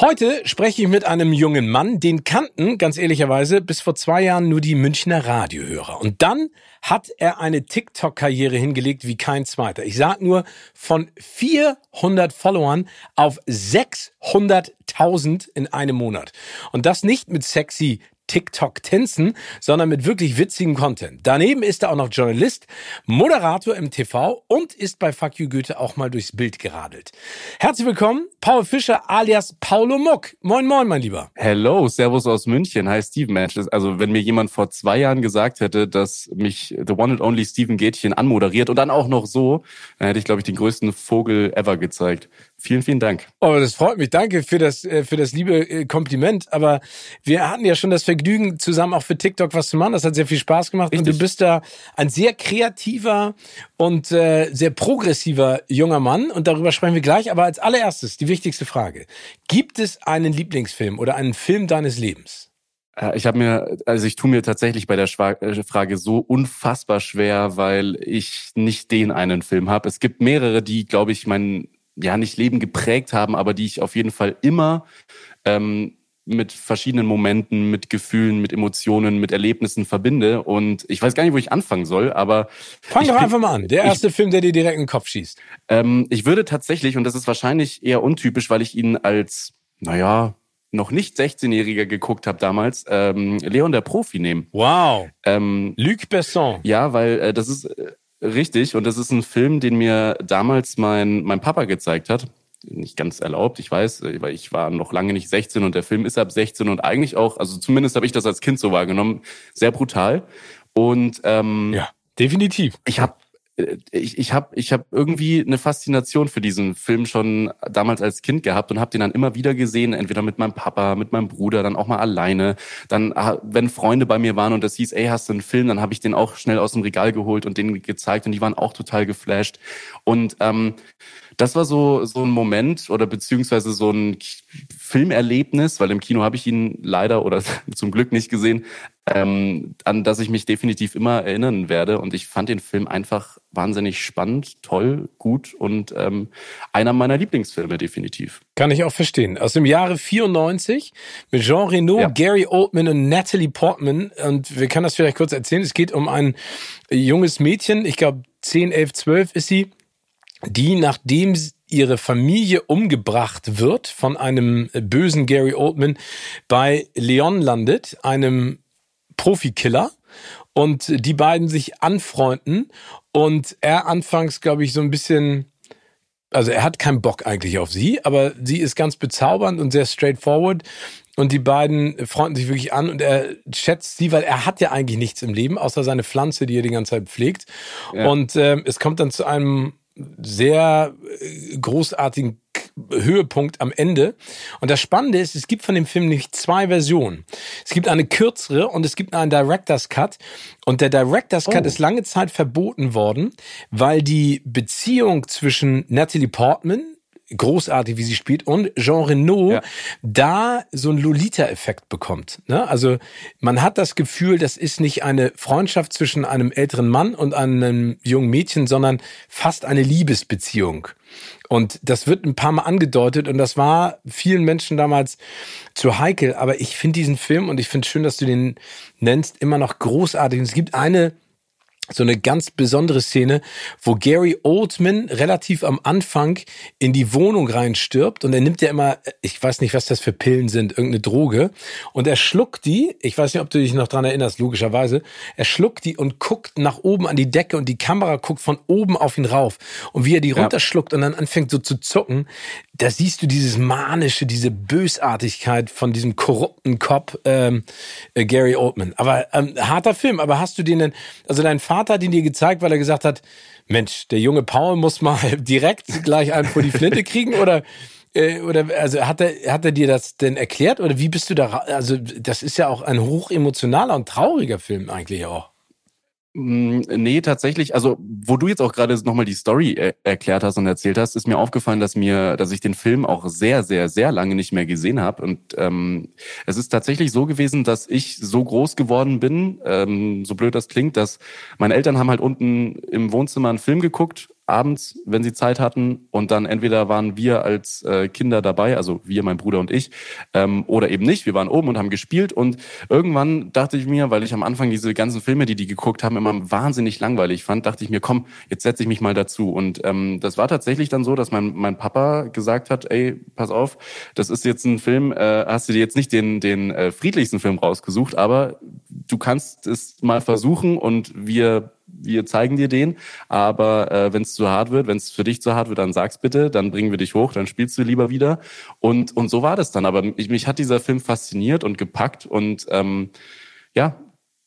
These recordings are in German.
Heute spreche ich mit einem jungen Mann, den kannten, ganz ehrlicherweise, bis vor zwei Jahren nur die Münchner Radiohörer. Und dann hat er eine TikTok-Karriere hingelegt wie kein zweiter. Ich sag nur, von 400 Followern auf 600.000 in einem Monat. Und das nicht mit sexy TikTok-Tänzen, sondern mit wirklich witzigem Content. Daneben ist er auch noch Journalist, Moderator im TV und ist bei Fuck You Goethe auch mal durchs Bild geradelt. Herzlich willkommen, Paul Fischer alias Paulo Muck. Moin, moin, mein Lieber. Hello, Servus aus München. Hi, Steven Match. Also, wenn mir jemand vor zwei Jahren gesagt hätte, dass mich The One and Only Steven Gätchen anmoderiert und dann auch noch so, dann hätte ich, glaube ich, den größten Vogel ever gezeigt. Vielen, vielen Dank. Oh, das freut mich. Danke für das, äh, für das liebe äh, Kompliment. Aber wir hatten ja schon das Vergnügen, zusammen auch für TikTok was zu machen. Das hat sehr viel Spaß gemacht. Richtig. Und du bist da ein sehr kreativer und äh, sehr progressiver junger Mann. Und darüber sprechen wir gleich. Aber als allererstes die wichtigste Frage. Gibt es einen Lieblingsfilm oder einen Film deines Lebens? Äh, ich habe mir, also ich tue mir tatsächlich bei der Frage so unfassbar schwer, weil ich nicht den einen Film habe. Es gibt mehrere, die, glaube ich, meinen ja nicht Leben geprägt haben, aber die ich auf jeden Fall immer ähm, mit verschiedenen Momenten, mit Gefühlen, mit Emotionen, mit Erlebnissen verbinde. Und ich weiß gar nicht, wo ich anfangen soll, aber. Fang doch einfach mal an. Der erste ich, Film, der dir direkt in den Kopf schießt. Ähm, ich würde tatsächlich, und das ist wahrscheinlich eher untypisch, weil ich ihn als, naja, noch nicht 16-Jähriger geguckt habe damals, ähm, Leon der Profi nehmen. Wow. Ähm, Luc Besson. Ja, weil äh, das ist äh, Richtig, und das ist ein Film, den mir damals mein, mein Papa gezeigt hat. Nicht ganz erlaubt, ich weiß, weil ich war noch lange nicht 16 und der Film ist ab 16 und eigentlich auch, also zumindest habe ich das als Kind so wahrgenommen, sehr brutal. Und ähm, ja, definitiv. Ich habe ich, ich habe ich hab irgendwie eine Faszination für diesen Film schon damals als Kind gehabt und habe den dann immer wieder gesehen, entweder mit meinem Papa, mit meinem Bruder, dann auch mal alleine. Dann, ah, wenn Freunde bei mir waren und das hieß, ey, hast du einen Film, dann habe ich den auch schnell aus dem Regal geholt und den gezeigt und die waren auch total geflasht. Und ähm, das war so, so ein Moment oder beziehungsweise so ein Filmerlebnis, weil im Kino habe ich ihn leider oder zum Glück nicht gesehen, ähm, an das ich mich definitiv immer erinnern werde. Und ich fand den Film einfach wahnsinnig spannend, toll, gut und ähm, einer meiner Lieblingsfilme definitiv. Kann ich auch verstehen. Aus dem Jahre 94 mit Jean Reno, ja. Gary Oldman und Natalie Portman. Und wir können das vielleicht kurz erzählen. Es geht um ein junges Mädchen, ich glaube 10, 11, 12 ist sie, die nachdem ihre Familie umgebracht wird von einem bösen Gary Oldman bei Leon landet, einem Profikiller und die beiden sich anfreunden und er anfangs, glaube ich, so ein bisschen also er hat keinen Bock eigentlich auf sie, aber sie ist ganz bezaubernd und sehr straightforward. Und die beiden freunden sich wirklich an und er schätzt sie, weil er hat ja eigentlich nichts im Leben, außer seine Pflanze, die er die ganze Zeit pflegt. Ja. Und äh, es kommt dann zu einem sehr äh, großartigen Höhepunkt am Ende. Und das Spannende ist, es gibt von dem Film nicht zwei Versionen. Es gibt eine kürzere und es gibt einen Director's Cut. Und der Director's Cut oh. ist lange Zeit verboten worden, weil die Beziehung zwischen Natalie Portman, großartig, wie sie spielt, und Jean Reno ja. da so einen Lolita-Effekt bekommt. Ne? Also man hat das Gefühl, das ist nicht eine Freundschaft zwischen einem älteren Mann und einem jungen Mädchen, sondern fast eine Liebesbeziehung. Und das wird ein paar Mal angedeutet und das war vielen Menschen damals zu heikel. Aber ich finde diesen Film und ich finde schön, dass du den nennst, immer noch großartig. Und es gibt eine so eine ganz besondere Szene, wo Gary Oldman relativ am Anfang in die Wohnung reinstirbt und er nimmt ja immer, ich weiß nicht, was das für Pillen sind, irgendeine Droge und er schluckt die, ich weiß nicht, ob du dich noch dran erinnerst, logischerweise, er schluckt die und guckt nach oben an die Decke und die Kamera guckt von oben auf ihn rauf. Und wie er die runterschluckt und dann anfängt so zu zucken, da siehst du dieses manische, diese Bösartigkeit von diesem korrupten Cop ähm, äh, Gary Oldman. Aber ähm, harter Film, aber hast du den denn, also dein Vater hat ihn dir gezeigt, weil er gesagt hat, Mensch, der junge Paul muss mal direkt gleich einen vor die Flinte kriegen oder äh, oder also hat er hat er dir das denn erklärt oder wie bist du da also das ist ja auch ein hochemotionaler und trauriger Film eigentlich auch. Mm, nee, tatsächlich, also wo du jetzt auch gerade nochmal die Story er erklärt hast und erzählt hast, ist mir aufgefallen, dass mir, dass ich den Film auch sehr, sehr, sehr lange nicht mehr gesehen habe. Und ähm, es ist tatsächlich so gewesen, dass ich so groß geworden bin, ähm, so blöd das klingt, dass meine Eltern haben halt unten im Wohnzimmer einen Film geguckt abends, wenn sie Zeit hatten. Und dann entweder waren wir als äh, Kinder dabei, also wir, mein Bruder und ich, ähm, oder eben nicht. Wir waren oben und haben gespielt. Und irgendwann dachte ich mir, weil ich am Anfang diese ganzen Filme, die die geguckt haben, immer wahnsinnig langweilig fand, dachte ich mir, komm, jetzt setze ich mich mal dazu. Und ähm, das war tatsächlich dann so, dass mein, mein Papa gesagt hat, ey, pass auf, das ist jetzt ein Film, äh, hast du dir jetzt nicht den, den äh, friedlichsten Film rausgesucht, aber du kannst es mal versuchen und wir wir zeigen dir den, aber äh, wenn es zu hart wird, wenn es für dich zu hart wird, dann sag's bitte, dann bringen wir dich hoch, dann spielst du lieber wieder. Und, und so war das dann. Aber mich, mich hat dieser Film fasziniert und gepackt und ähm, ja,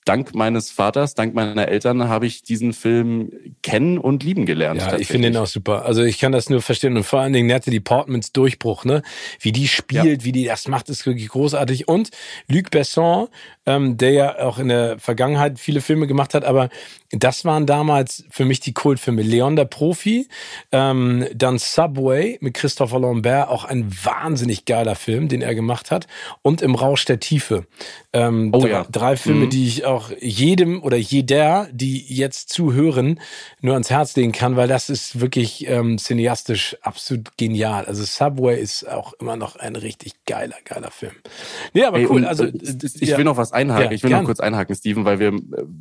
dank meines Vaters, dank meiner Eltern habe ich diesen Film kennen und lieben gelernt. Ja, ich finde ihn auch super. Also ich kann das nur verstehen und vor allen Dingen Natalie Portmans Durchbruch, ne? Wie die spielt, ja. wie die das macht, ist wirklich großartig. Und Luc Besson, ähm, der ja auch in der Vergangenheit viele Filme gemacht hat, aber das waren damals für mich die Kultfilme. Leon der Profi, ähm, dann Subway mit Christopher Lambert, auch ein wahnsinnig geiler Film, den er gemacht hat. Und Im Rausch der Tiefe. Ähm, oh, ja. Drei Filme, mhm. die ich auch jedem oder jeder, die jetzt zuhören, nur ans Herz legen kann, weil das ist wirklich ähm, cineastisch absolut genial. Also Subway ist auch immer noch ein richtig geiler, geiler Film. Nee, aber Ey, cool. Also äh, ich ja. will noch was einhaken. Ja, ich will gern. noch kurz einhaken, Steven, weil wir,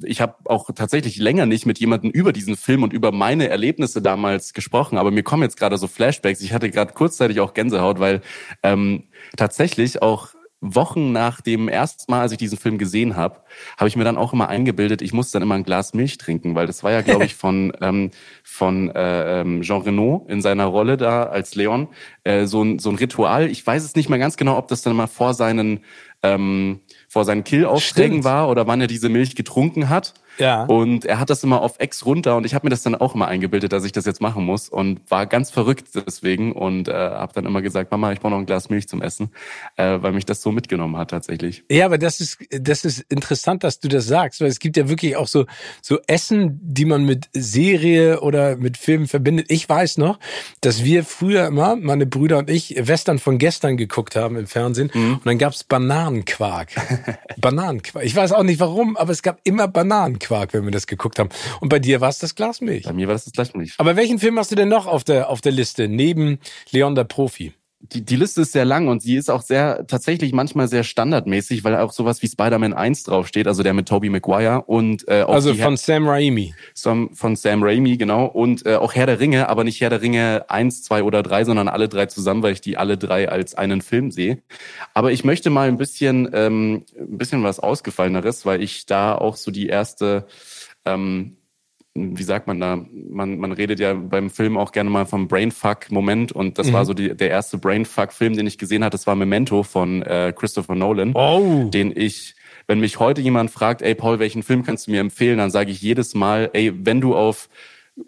ich habe auch tatsächlich länger nicht mit jemandem über diesen Film und über meine Erlebnisse damals gesprochen, aber mir kommen jetzt gerade so Flashbacks. Ich hatte gerade kurzzeitig auch Gänsehaut, weil ähm, tatsächlich auch Wochen nach dem ersten Mal, als ich diesen Film gesehen habe, habe ich mir dann auch immer eingebildet, ich muss dann immer ein Glas Milch trinken, weil das war ja, glaube ich, von ähm, von äh, ähm, Jean Reno in seiner Rolle da als Leon äh, so ein so ein Ritual. Ich weiß es nicht mehr ganz genau, ob das dann mal vor seinen ähm, vor seinen Killaufträgen war oder wann er diese Milch getrunken hat. Ja. Und er hat das immer auf Ex runter und ich habe mir das dann auch immer eingebildet, dass ich das jetzt machen muss und war ganz verrückt deswegen und äh, habe dann immer gesagt, Mama, ich brauche noch ein Glas Milch zum Essen, äh, weil mich das so mitgenommen hat tatsächlich. Ja, aber das ist das ist interessant, dass du das sagst, weil es gibt ja wirklich auch so so Essen, die man mit Serie oder mit Filmen verbindet. Ich weiß noch, dass wir früher immer, meine Brüder und ich, Western von gestern geguckt haben im Fernsehen mhm. und dann gab's Bananenquark. Bananenquark. Ich weiß auch nicht warum, aber es gab immer Bananenquark. Quark, wenn wir das geguckt haben. Und bei dir war es das Glas Milch. Bei mir war das das Glas Milch. Aber welchen Film hast du denn noch auf der, auf der Liste, neben Leon der Profi? Die, die Liste ist sehr lang und sie ist auch sehr, tatsächlich manchmal sehr standardmäßig, weil auch sowas wie Spider-Man 1 draufsteht, also der mit Tobey Maguire und äh, auch Also von Sam Raimi. Von Sam Raimi, genau. Und äh, auch Herr der Ringe, aber nicht Herr der Ringe 1, 2 oder 3, sondern alle drei zusammen, weil ich die alle drei als einen Film sehe. Aber ich möchte mal ein bisschen, ähm, ein bisschen was Ausgefalleneres, weil ich da auch so die erste ähm, wie sagt man da, man, man redet ja beim Film auch gerne mal vom Brainfuck-Moment und das mhm. war so die, der erste Brainfuck-Film, den ich gesehen hatte, das war Memento von äh, Christopher Nolan, oh. den ich, wenn mich heute jemand fragt, ey Paul, welchen Film kannst du mir empfehlen, dann sage ich jedes Mal, ey, wenn du auf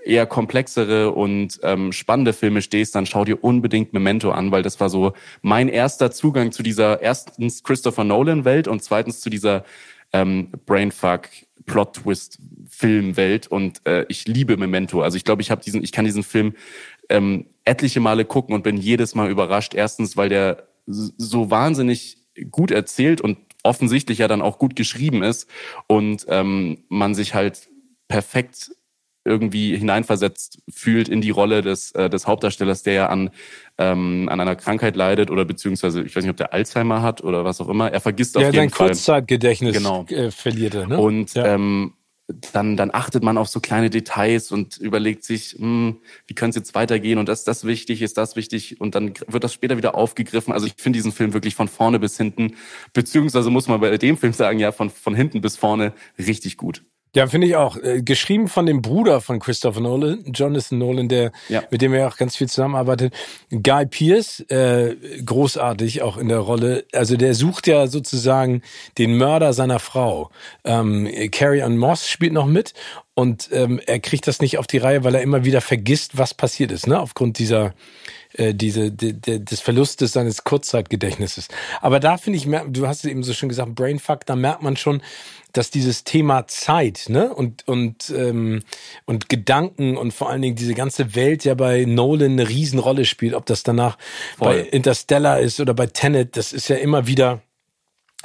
eher komplexere und ähm, spannende Filme stehst, dann schau dir unbedingt Memento an, weil das war so mein erster Zugang zu dieser erstens Christopher Nolan Welt und zweitens zu dieser ähm, Brainfuck Plot Twist Filmwelt und äh, ich liebe Memento. Also ich glaube, ich habe diesen, ich kann diesen Film ähm, etliche Male gucken und bin jedes Mal überrascht. Erstens, weil der so wahnsinnig gut erzählt und offensichtlich ja dann auch gut geschrieben ist und ähm, man sich halt perfekt irgendwie hineinversetzt fühlt in die Rolle des, äh, des Hauptdarstellers, der ja an, ähm, an einer Krankheit leidet oder beziehungsweise, ich weiß nicht, ob der Alzheimer hat oder was auch immer. Er vergisst ja, auf jeden Fall. Ja, sein Kurzzeitgedächtnis genau. äh, verliert er. Ne? Und ja. ähm, dann, dann achtet man auf so kleine Details und überlegt sich, hm, wie könnte es jetzt weitergehen und ist das wichtig, ist das wichtig und dann wird das später wieder aufgegriffen. Also ich finde diesen Film wirklich von vorne bis hinten, beziehungsweise muss man bei dem Film sagen, ja, von, von hinten bis vorne richtig gut. Ja, finde ich auch. Äh, geschrieben von dem Bruder von Christopher Nolan, Jonathan Nolan, der ja. mit dem er auch ganz viel zusammenarbeitet. Guy Pierce, äh, großartig auch in der Rolle. Also der sucht ja sozusagen den Mörder seiner Frau. Ähm, Carrie Ann Moss spielt noch mit und ähm, er kriegt das nicht auf die Reihe, weil er immer wieder vergisst, was passiert ist, ne? Aufgrund dieser äh, diese de, de, des Verlustes seines Kurzzeitgedächtnisses. Aber da finde ich, du hast es eben so schön gesagt, Brainfuck, da merkt man schon, dass dieses Thema Zeit ne? und, und, ähm, und Gedanken und vor allen Dingen diese ganze Welt ja bei Nolan eine Riesenrolle spielt, ob das danach Voll. bei Interstellar ist oder bei Tenet, das ist ja immer wieder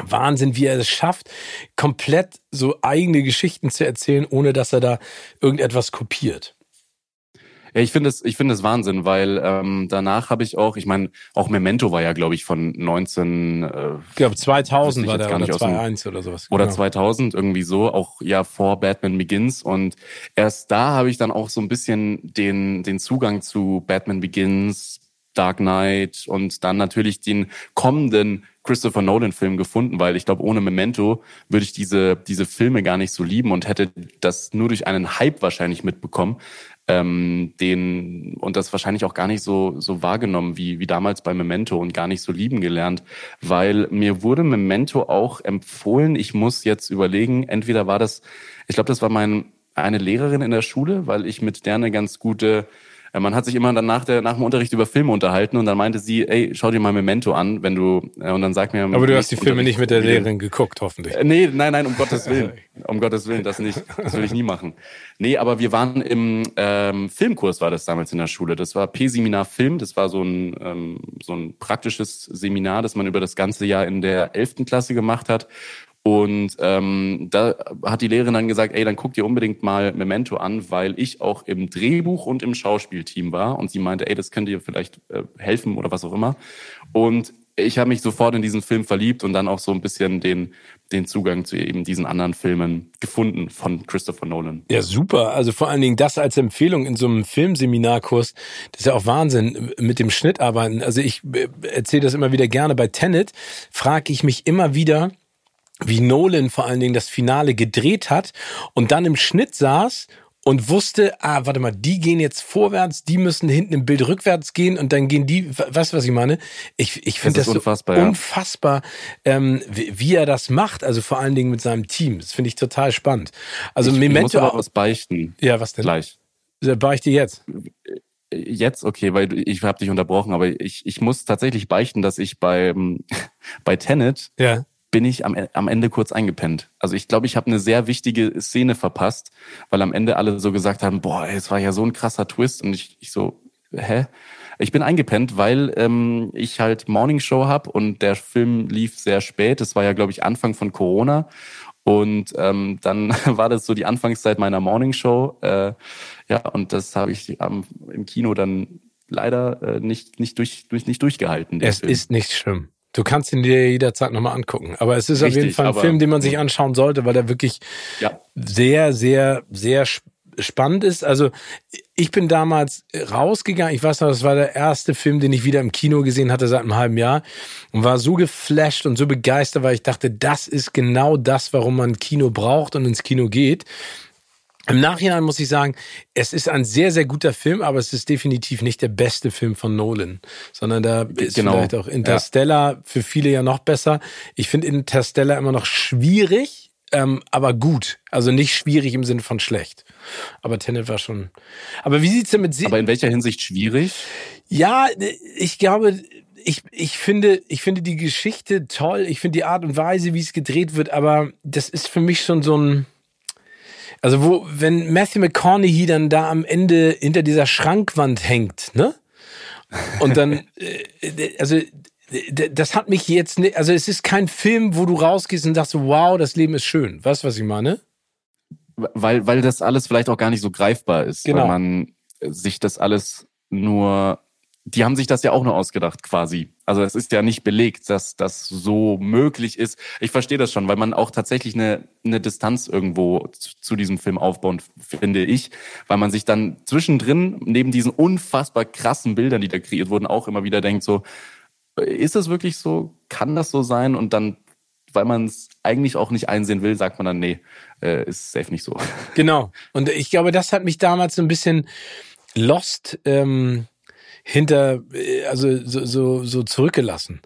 Wahnsinn, wie er es schafft, komplett so eigene Geschichten zu erzählen, ohne dass er da irgendetwas kopiert. Ja, ich finde es, ich finde es Wahnsinn, weil ähm, danach habe ich auch, ich meine, auch Memento war ja, glaube ich, von 19. Äh, ich glaube 2000 war der oder 2001 oder sowas. Oder genau. 2000 irgendwie so, auch ja vor Batman Begins und erst da habe ich dann auch so ein bisschen den den Zugang zu Batman Begins, Dark Knight und dann natürlich den kommenden Christopher Nolan Film gefunden, weil ich glaube, ohne Memento würde ich diese, diese Filme gar nicht so lieben und hätte das nur durch einen Hype wahrscheinlich mitbekommen ähm, den und das wahrscheinlich auch gar nicht so so wahrgenommen wie wie damals bei Memento und gar nicht so lieben gelernt, weil mir wurde Memento auch empfohlen. Ich muss jetzt überlegen, entweder war das, ich glaube, das war mein eine Lehrerin in der Schule, weil ich mit der eine ganz gute man hat sich immer dann nach, der, nach dem Unterricht über Filme unterhalten und dann meinte sie, ey, schau dir mal Memento an, wenn du, äh, und dann sag mir. Aber du hast die Filme nicht mit der Lehrerin geguckt, hoffentlich. Äh, nee, nein, nein, um Gottes Willen. Um Gottes Willen, das nicht. Das will ich nie machen. Nee, aber wir waren im ähm, Filmkurs, war das damals in der Schule. Das war P-Seminar Film. Das war so ein, ähm, so ein praktisches Seminar, das man über das ganze Jahr in der elften Klasse gemacht hat. Und ähm, da hat die Lehrerin dann gesagt, ey, dann guck dir unbedingt mal Memento an, weil ich auch im Drehbuch und im Schauspielteam war. Und sie meinte, ey, das könnte dir vielleicht äh, helfen oder was auch immer. Und ich habe mich sofort in diesen Film verliebt und dann auch so ein bisschen den, den Zugang zu eben diesen anderen Filmen gefunden von Christopher Nolan. Ja, super. Also vor allen Dingen das als Empfehlung in so einem Filmseminarkurs, das ist ja auch Wahnsinn mit dem Schnittarbeiten. Also ich äh, erzähle das immer wieder gerne. Bei Tenet frage ich mich immer wieder, wie Nolan vor allen Dingen das Finale gedreht hat und dann im Schnitt saß und wusste, ah, warte mal, die gehen jetzt vorwärts, die müssen hinten im Bild rückwärts gehen und dann gehen die, weißt du, was ich meine? Ich, ich finde das, das unfassbar, so ja. unfassbar, ähm, wie, wie, er das macht, also vor allen Dingen mit seinem Team. Das finde ich total spannend. Also ich, Memento. Ich muss aber was beichten. Ja, was denn? Gleich. Beichte jetzt. Jetzt, okay, weil ich habe dich unterbrochen, aber ich, ich muss tatsächlich beichten, dass ich beim bei Tenet ja bin ich am, am Ende kurz eingepennt. Also ich glaube, ich habe eine sehr wichtige Szene verpasst, weil am Ende alle so gesagt haben, boah, es war ja so ein krasser Twist und ich, ich so, hä? Ich bin eingepennt, weil ähm, ich halt Morning Show hab und der Film lief sehr spät. Es war ja, glaube ich, Anfang von Corona. Und ähm, dann war das so die Anfangszeit meiner Morning Show. Äh, ja, und das habe ich ähm, im Kino dann leider äh, nicht, nicht, durch, durch, nicht durchgehalten. Es Film. ist nicht schlimm. Du kannst ihn dir jederzeit nochmal angucken. Aber es ist Richtig, auf jeden Fall ein Film, den man sich anschauen sollte, weil er wirklich ja. sehr, sehr, sehr spannend ist. Also ich bin damals rausgegangen. Ich weiß noch, das war der erste Film, den ich wieder im Kino gesehen hatte seit einem halben Jahr und war so geflasht und so begeistert, weil ich dachte, das ist genau das, warum man Kino braucht und ins Kino geht. Im Nachhinein muss ich sagen, es ist ein sehr, sehr guter Film, aber es ist definitiv nicht der beste Film von Nolan, sondern da ist genau. vielleicht auch Interstellar ja. für viele ja noch besser. Ich finde Interstellar immer noch schwierig, ähm, aber gut. Also nicht schwierig im Sinne von schlecht. Aber Tenet war schon. Aber wie sieht's denn mit? Sie aber in welcher Hinsicht schwierig? Ja, ich glaube, ich, ich finde, ich finde die Geschichte toll. Ich finde die Art und Weise, wie es gedreht wird, aber das ist für mich schon so ein, also wo, wenn Matthew McConaughey dann da am Ende hinter dieser Schrankwand hängt, ne? Und dann, äh, also das hat mich jetzt, nicht, also es ist kein Film, wo du rausgehst und sagst, wow, das Leben ist schön. Weißt du, was ich meine? Weil, weil das alles vielleicht auch gar nicht so greifbar ist. Genau. Weil man sich das alles nur die haben sich das ja auch nur ausgedacht quasi. Also es ist ja nicht belegt, dass das so möglich ist. Ich verstehe das schon, weil man auch tatsächlich eine, eine Distanz irgendwo zu, zu diesem Film aufbaut, finde ich, weil man sich dann zwischendrin neben diesen unfassbar krassen Bildern, die da kreiert wurden, auch immer wieder denkt so, ist es wirklich so? Kann das so sein? Und dann, weil man es eigentlich auch nicht einsehen will, sagt man dann, nee, äh, ist safe nicht so. Genau. Und ich glaube, das hat mich damals so ein bisschen lost. Ähm hinter, äh, also so, so, so zurückgelassen.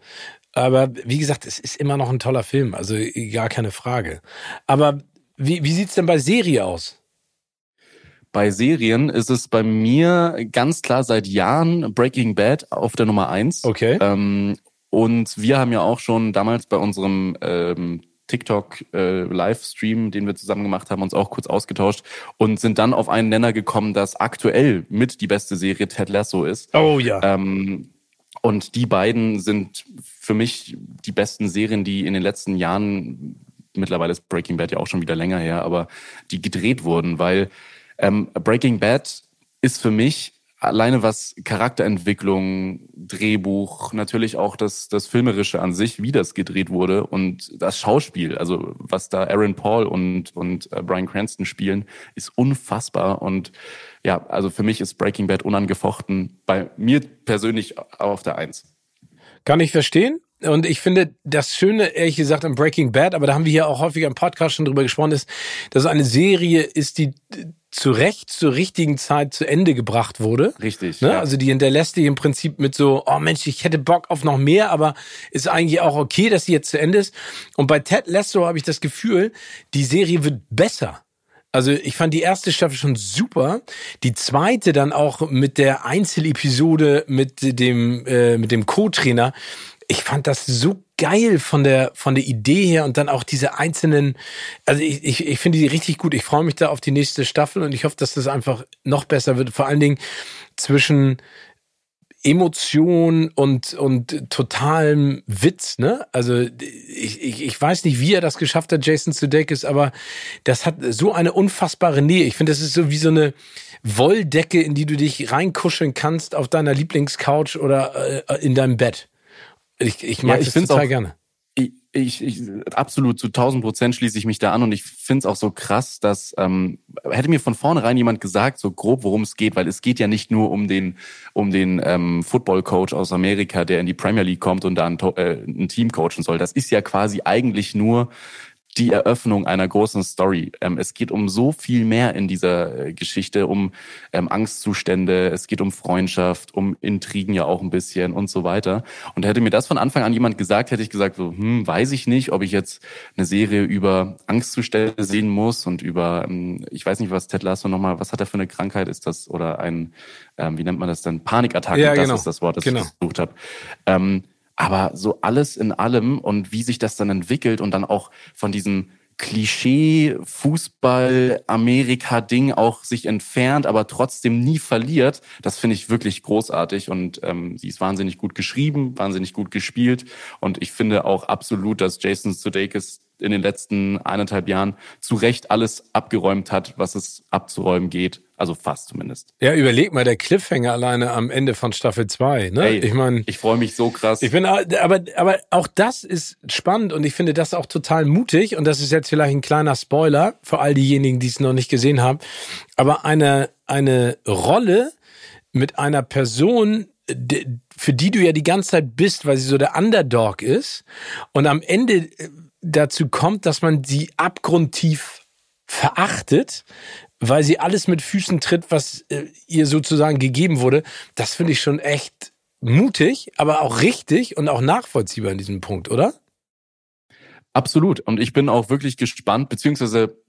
Aber wie gesagt, es ist immer noch ein toller Film, also gar keine Frage. Aber wie, wie sieht's denn bei Serie aus? Bei Serien ist es bei mir ganz klar seit Jahren Breaking Bad auf der Nummer eins. Okay. Ähm, und wir haben ja auch schon damals bei unserem ähm, TikTok-Livestream, äh, den wir zusammen gemacht haben, uns auch kurz ausgetauscht und sind dann auf einen Nenner gekommen, dass aktuell mit die beste Serie Ted Lasso ist. Oh ja. Ähm, und die beiden sind für mich die besten Serien, die in den letzten Jahren, mittlerweile ist Breaking Bad ja auch schon wieder länger her, aber die gedreht wurden, weil ähm, Breaking Bad ist für mich alleine was Charakterentwicklung, Drehbuch, natürlich auch das, das Filmerische an sich, wie das gedreht wurde und das Schauspiel, also was da Aaron Paul und, und äh, Brian Cranston spielen, ist unfassbar und ja, also für mich ist Breaking Bad unangefochten, bei mir persönlich auf der Eins. Kann ich verstehen. Und ich finde, das Schöne, ehrlich gesagt, an Breaking Bad, aber da haben wir hier auch häufiger im Podcast schon drüber gesprochen, ist, dass es eine Serie ist, die zu Recht zur richtigen Zeit zu Ende gebracht wurde. Richtig. Ne? Ja. Also die hinterlässt dich im Prinzip mit so, oh Mensch, ich hätte Bock auf noch mehr, aber ist eigentlich auch okay, dass sie jetzt zu Ende ist. Und bei Ted Lasso habe ich das Gefühl, die Serie wird besser. Also ich fand die erste Staffel schon super. Die zweite dann auch mit der Einzelepisode mit dem äh, mit dem Co-Trainer ich fand das so geil von der von der Idee her und dann auch diese einzelnen, also ich, ich, ich finde die richtig gut. Ich freue mich da auf die nächste Staffel und ich hoffe, dass das einfach noch besser wird. Vor allen Dingen zwischen Emotion und und totalem Witz, ne? Also ich, ich, ich weiß nicht, wie er das geschafft hat, Jason Sudeikis, aber das hat so eine unfassbare Nähe. Ich finde, das ist so wie so eine Wolldecke, in die du dich reinkuscheln kannst auf deiner Lieblingscouch oder äh, in deinem Bett. Ich, ich mag ja, ich das total auch, gerne. Ich, ich, ich, absolut zu 1000 Prozent schließe ich mich da an und ich finde es auch so krass, dass ähm, hätte mir von vornherein jemand gesagt, so grob, worum es geht, weil es geht ja nicht nur um den um den ähm, Football Coach aus Amerika, der in die Premier League kommt und da ein, äh, ein Team coachen soll. Das ist ja quasi eigentlich nur die Eröffnung einer großen Story. Ähm, es geht um so viel mehr in dieser äh, Geschichte, um ähm, Angstzustände, es geht um Freundschaft, um Intrigen ja auch ein bisschen und so weiter. Und hätte mir das von Anfang an jemand gesagt, hätte ich gesagt, so, hm, weiß ich nicht, ob ich jetzt eine Serie über Angstzustände sehen muss und über, ähm, ich weiß nicht, was Ted Lasso nochmal, was hat er für eine Krankheit? Ist das oder ein, ähm, wie nennt man das denn? Panikattacke, ja, das genau. ist das Wort, das genau. ich gesucht habe. Aber so alles in allem und wie sich das dann entwickelt und dann auch von diesem Klischee Fußball Amerika Ding auch sich entfernt, aber trotzdem nie verliert. Das finde ich wirklich großartig und ähm, sie ist wahnsinnig gut geschrieben, wahnsinnig gut gespielt und ich finde auch absolut, dass Jason Sudeikis in den letzten eineinhalb Jahren zu Recht alles abgeräumt hat, was es abzuräumen geht. Also fast zumindest. Ja, überleg mal, der Cliffhanger alleine am Ende von Staffel 2. Ne? Ey, ich meine, ich freue mich so krass. Ich bin, aber, aber auch das ist spannend und ich finde das auch total mutig. Und das ist jetzt vielleicht ein kleiner Spoiler für all diejenigen, die es noch nicht gesehen haben. Aber eine, eine Rolle mit einer Person, für die du ja die ganze Zeit bist, weil sie so der Underdog ist. Und am Ende äh, dazu kommt, dass man sie abgrundtief verachtet, weil sie alles mit Füßen tritt, was äh, ihr sozusagen gegeben wurde. Das finde ich schon echt mutig, aber auch richtig und auch nachvollziehbar in diesem Punkt, oder? Absolut. Und ich bin auch wirklich gespannt, beziehungsweise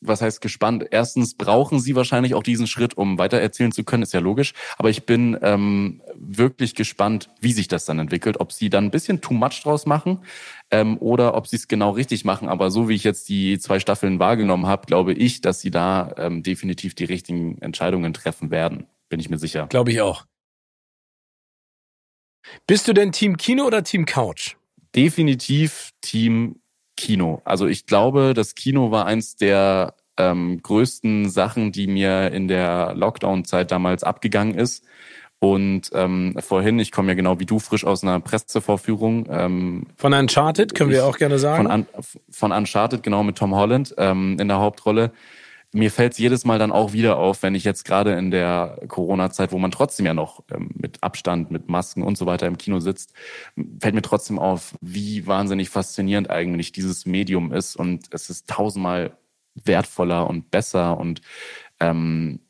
was heißt gespannt? Erstens brauchen sie wahrscheinlich auch diesen Schritt, um weitererzählen zu können, ist ja logisch. Aber ich bin ähm, wirklich gespannt, wie sich das dann entwickelt. Ob sie dann ein bisschen too much draus machen ähm, oder ob sie es genau richtig machen. Aber so wie ich jetzt die zwei Staffeln wahrgenommen habe, glaube ich, dass sie da ähm, definitiv die richtigen Entscheidungen treffen werden. Bin ich mir sicher. Glaube ich auch. Bist du denn Team Kino oder Team Couch? Definitiv Team Kino. Also ich glaube, das Kino war eins der ähm, größten Sachen, die mir in der Lockdown-Zeit damals abgegangen ist, Und ähm, vorhin, ich komme ja genau wie du frisch aus einer Pressevorführung. Ähm, von Uncharted, können wir auch gerne sagen. Von, von Uncharted, genau, mit Tom Holland ähm, in der Hauptrolle mir fällt es jedes Mal dann auch wieder auf, wenn ich jetzt gerade in der Corona-Zeit, wo man trotzdem ja noch ähm, mit Abstand, mit Masken und so weiter im Kino sitzt, fällt mir trotzdem auf, wie wahnsinnig faszinierend eigentlich dieses Medium ist. Und es ist tausendmal wertvoller und besser und ähm,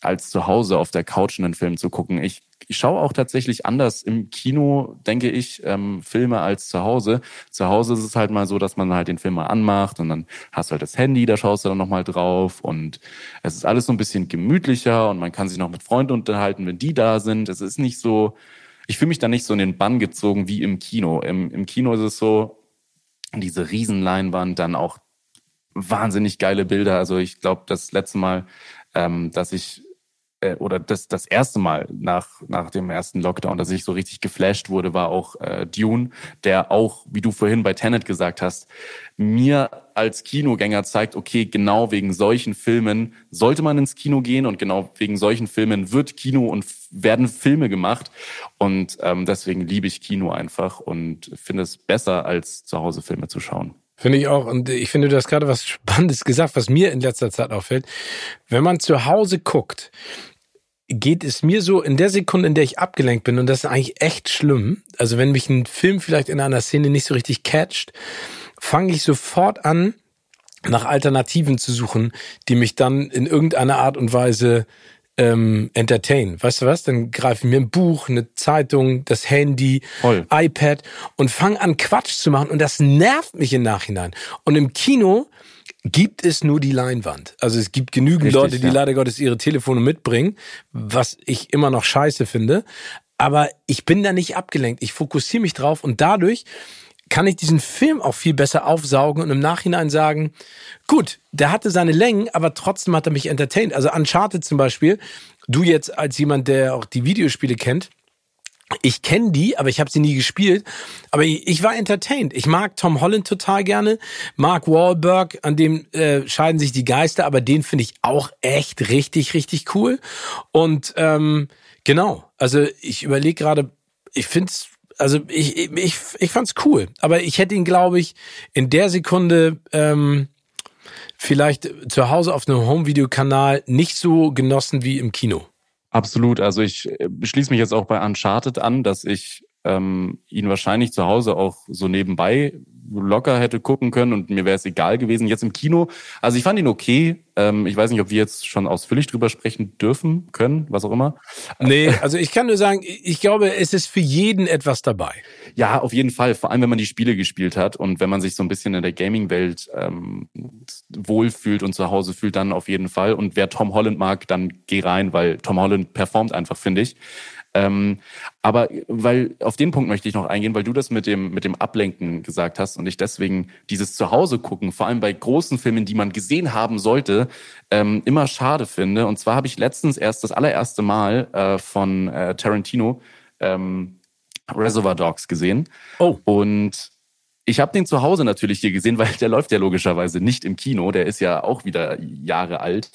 als zu Hause auf der Couch einen Film zu gucken. Ich ich schaue auch tatsächlich anders im Kino, denke ich, ähm, Filme als zu Hause. Zu Hause ist es halt mal so, dass man halt den Film mal anmacht und dann hast du halt das Handy, da schaust du dann nochmal drauf und es ist alles so ein bisschen gemütlicher und man kann sich noch mit Freunden unterhalten, wenn die da sind. Es ist nicht so, ich fühle mich da nicht so in den Bann gezogen wie im Kino. Im, im Kino ist es so, diese Riesenleinwand, dann auch wahnsinnig geile Bilder. Also ich glaube, das letzte Mal, ähm, dass ich äh, oder das, das erste Mal nach, nach dem ersten Lockdown, dass ich so richtig geflasht wurde, war auch äh, Dune, der auch, wie du vorhin bei Tenet gesagt hast, mir als Kinogänger zeigt, okay, genau wegen solchen Filmen sollte man ins Kino gehen und genau wegen solchen Filmen wird Kino und werden Filme gemacht. Und ähm, deswegen liebe ich Kino einfach und finde es besser, als zu Hause Filme zu schauen. Finde ich auch. Und ich finde, du hast gerade was Spannendes gesagt, was mir in letzter Zeit auffällt. Wenn man zu Hause guckt, geht es mir so in der Sekunde, in der ich abgelenkt bin, und das ist eigentlich echt schlimm. Also wenn mich ein Film vielleicht in einer Szene nicht so richtig catcht, fange ich sofort an, nach Alternativen zu suchen, die mich dann in irgendeiner Art und Weise ähm, entertain. Weißt du was? Dann greife ich mir ein Buch, eine Zeitung, das Handy, Voll. iPad und fange an Quatsch zu machen und das nervt mich im Nachhinein. Und im Kino gibt es nur die Leinwand. Also es gibt genügend Richtig, Leute, die ja. leider Gottes ihre Telefone mitbringen, was ich immer noch scheiße finde. Aber ich bin da nicht abgelenkt. Ich fokussiere mich drauf und dadurch kann ich diesen Film auch viel besser aufsaugen und im Nachhinein sagen, gut, der hatte seine Längen, aber trotzdem hat er mich entertained. Also Uncharted zum Beispiel, du jetzt als jemand, der auch die Videospiele kennt, ich kenne die, aber ich habe sie nie gespielt. Aber ich, ich, war entertained. Ich mag Tom Holland total gerne. Mark Wahlberg, an dem äh, scheiden sich die Geister, aber den finde ich auch echt richtig, richtig cool. Und ähm, genau, also ich überlege gerade, ich finde es, also ich, ich, ich fand's cool. Aber ich hätte ihn, glaube ich, in der Sekunde ähm, vielleicht zu Hause auf einem Home-Video-Kanal nicht so genossen wie im Kino. Absolut. Also ich äh, schließe mich jetzt auch bei Uncharted an, dass ich ähm, ihn wahrscheinlich zu Hause auch so nebenbei locker hätte gucken können und mir wäre es egal gewesen. Jetzt im Kino, also ich fand ihn okay. Ähm, ich weiß nicht, ob wir jetzt schon ausführlich drüber sprechen dürfen, können, was auch immer. Nee, also ich kann nur sagen, ich glaube, es ist für jeden etwas dabei. Ja, auf jeden Fall. Vor allem, wenn man die Spiele gespielt hat und wenn man sich so ein bisschen in der Gaming-Welt ähm, wohlfühlt und zu Hause fühlt, dann auf jeden Fall. Und wer Tom Holland mag, dann geh rein, weil Tom Holland performt einfach, finde ich. Ähm, aber weil auf den Punkt möchte ich noch eingehen, weil du das mit dem mit dem Ablenken gesagt hast und ich deswegen dieses Zuhause gucken, vor allem bei großen Filmen, die man gesehen haben sollte, ähm, immer schade finde. Und zwar habe ich letztens erst das allererste Mal äh, von äh, Tarantino ähm, Reservoir Dogs gesehen. Oh. Und ich habe den zu Hause natürlich hier gesehen, weil der läuft ja logischerweise nicht im Kino. Der ist ja auch wieder Jahre alt.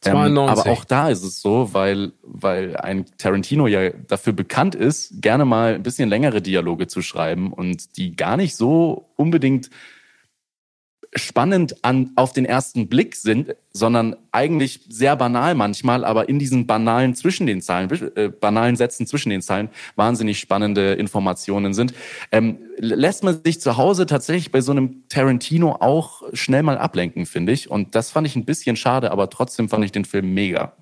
92. Ähm, aber auch da ist es so, weil, weil ein Tarantino ja dafür bekannt ist, gerne mal ein bisschen längere Dialoge zu schreiben und die gar nicht so unbedingt spannend an, auf den ersten Blick sind, sondern eigentlich sehr banal manchmal, aber in diesen banalen zwischen den Zeilen, äh, banalen Sätzen zwischen den Zeilen wahnsinnig spannende Informationen sind. Ähm, lässt man sich zu Hause tatsächlich bei so einem Tarantino auch schnell mal ablenken, finde ich. Und das fand ich ein bisschen schade, aber trotzdem fand ich den Film mega.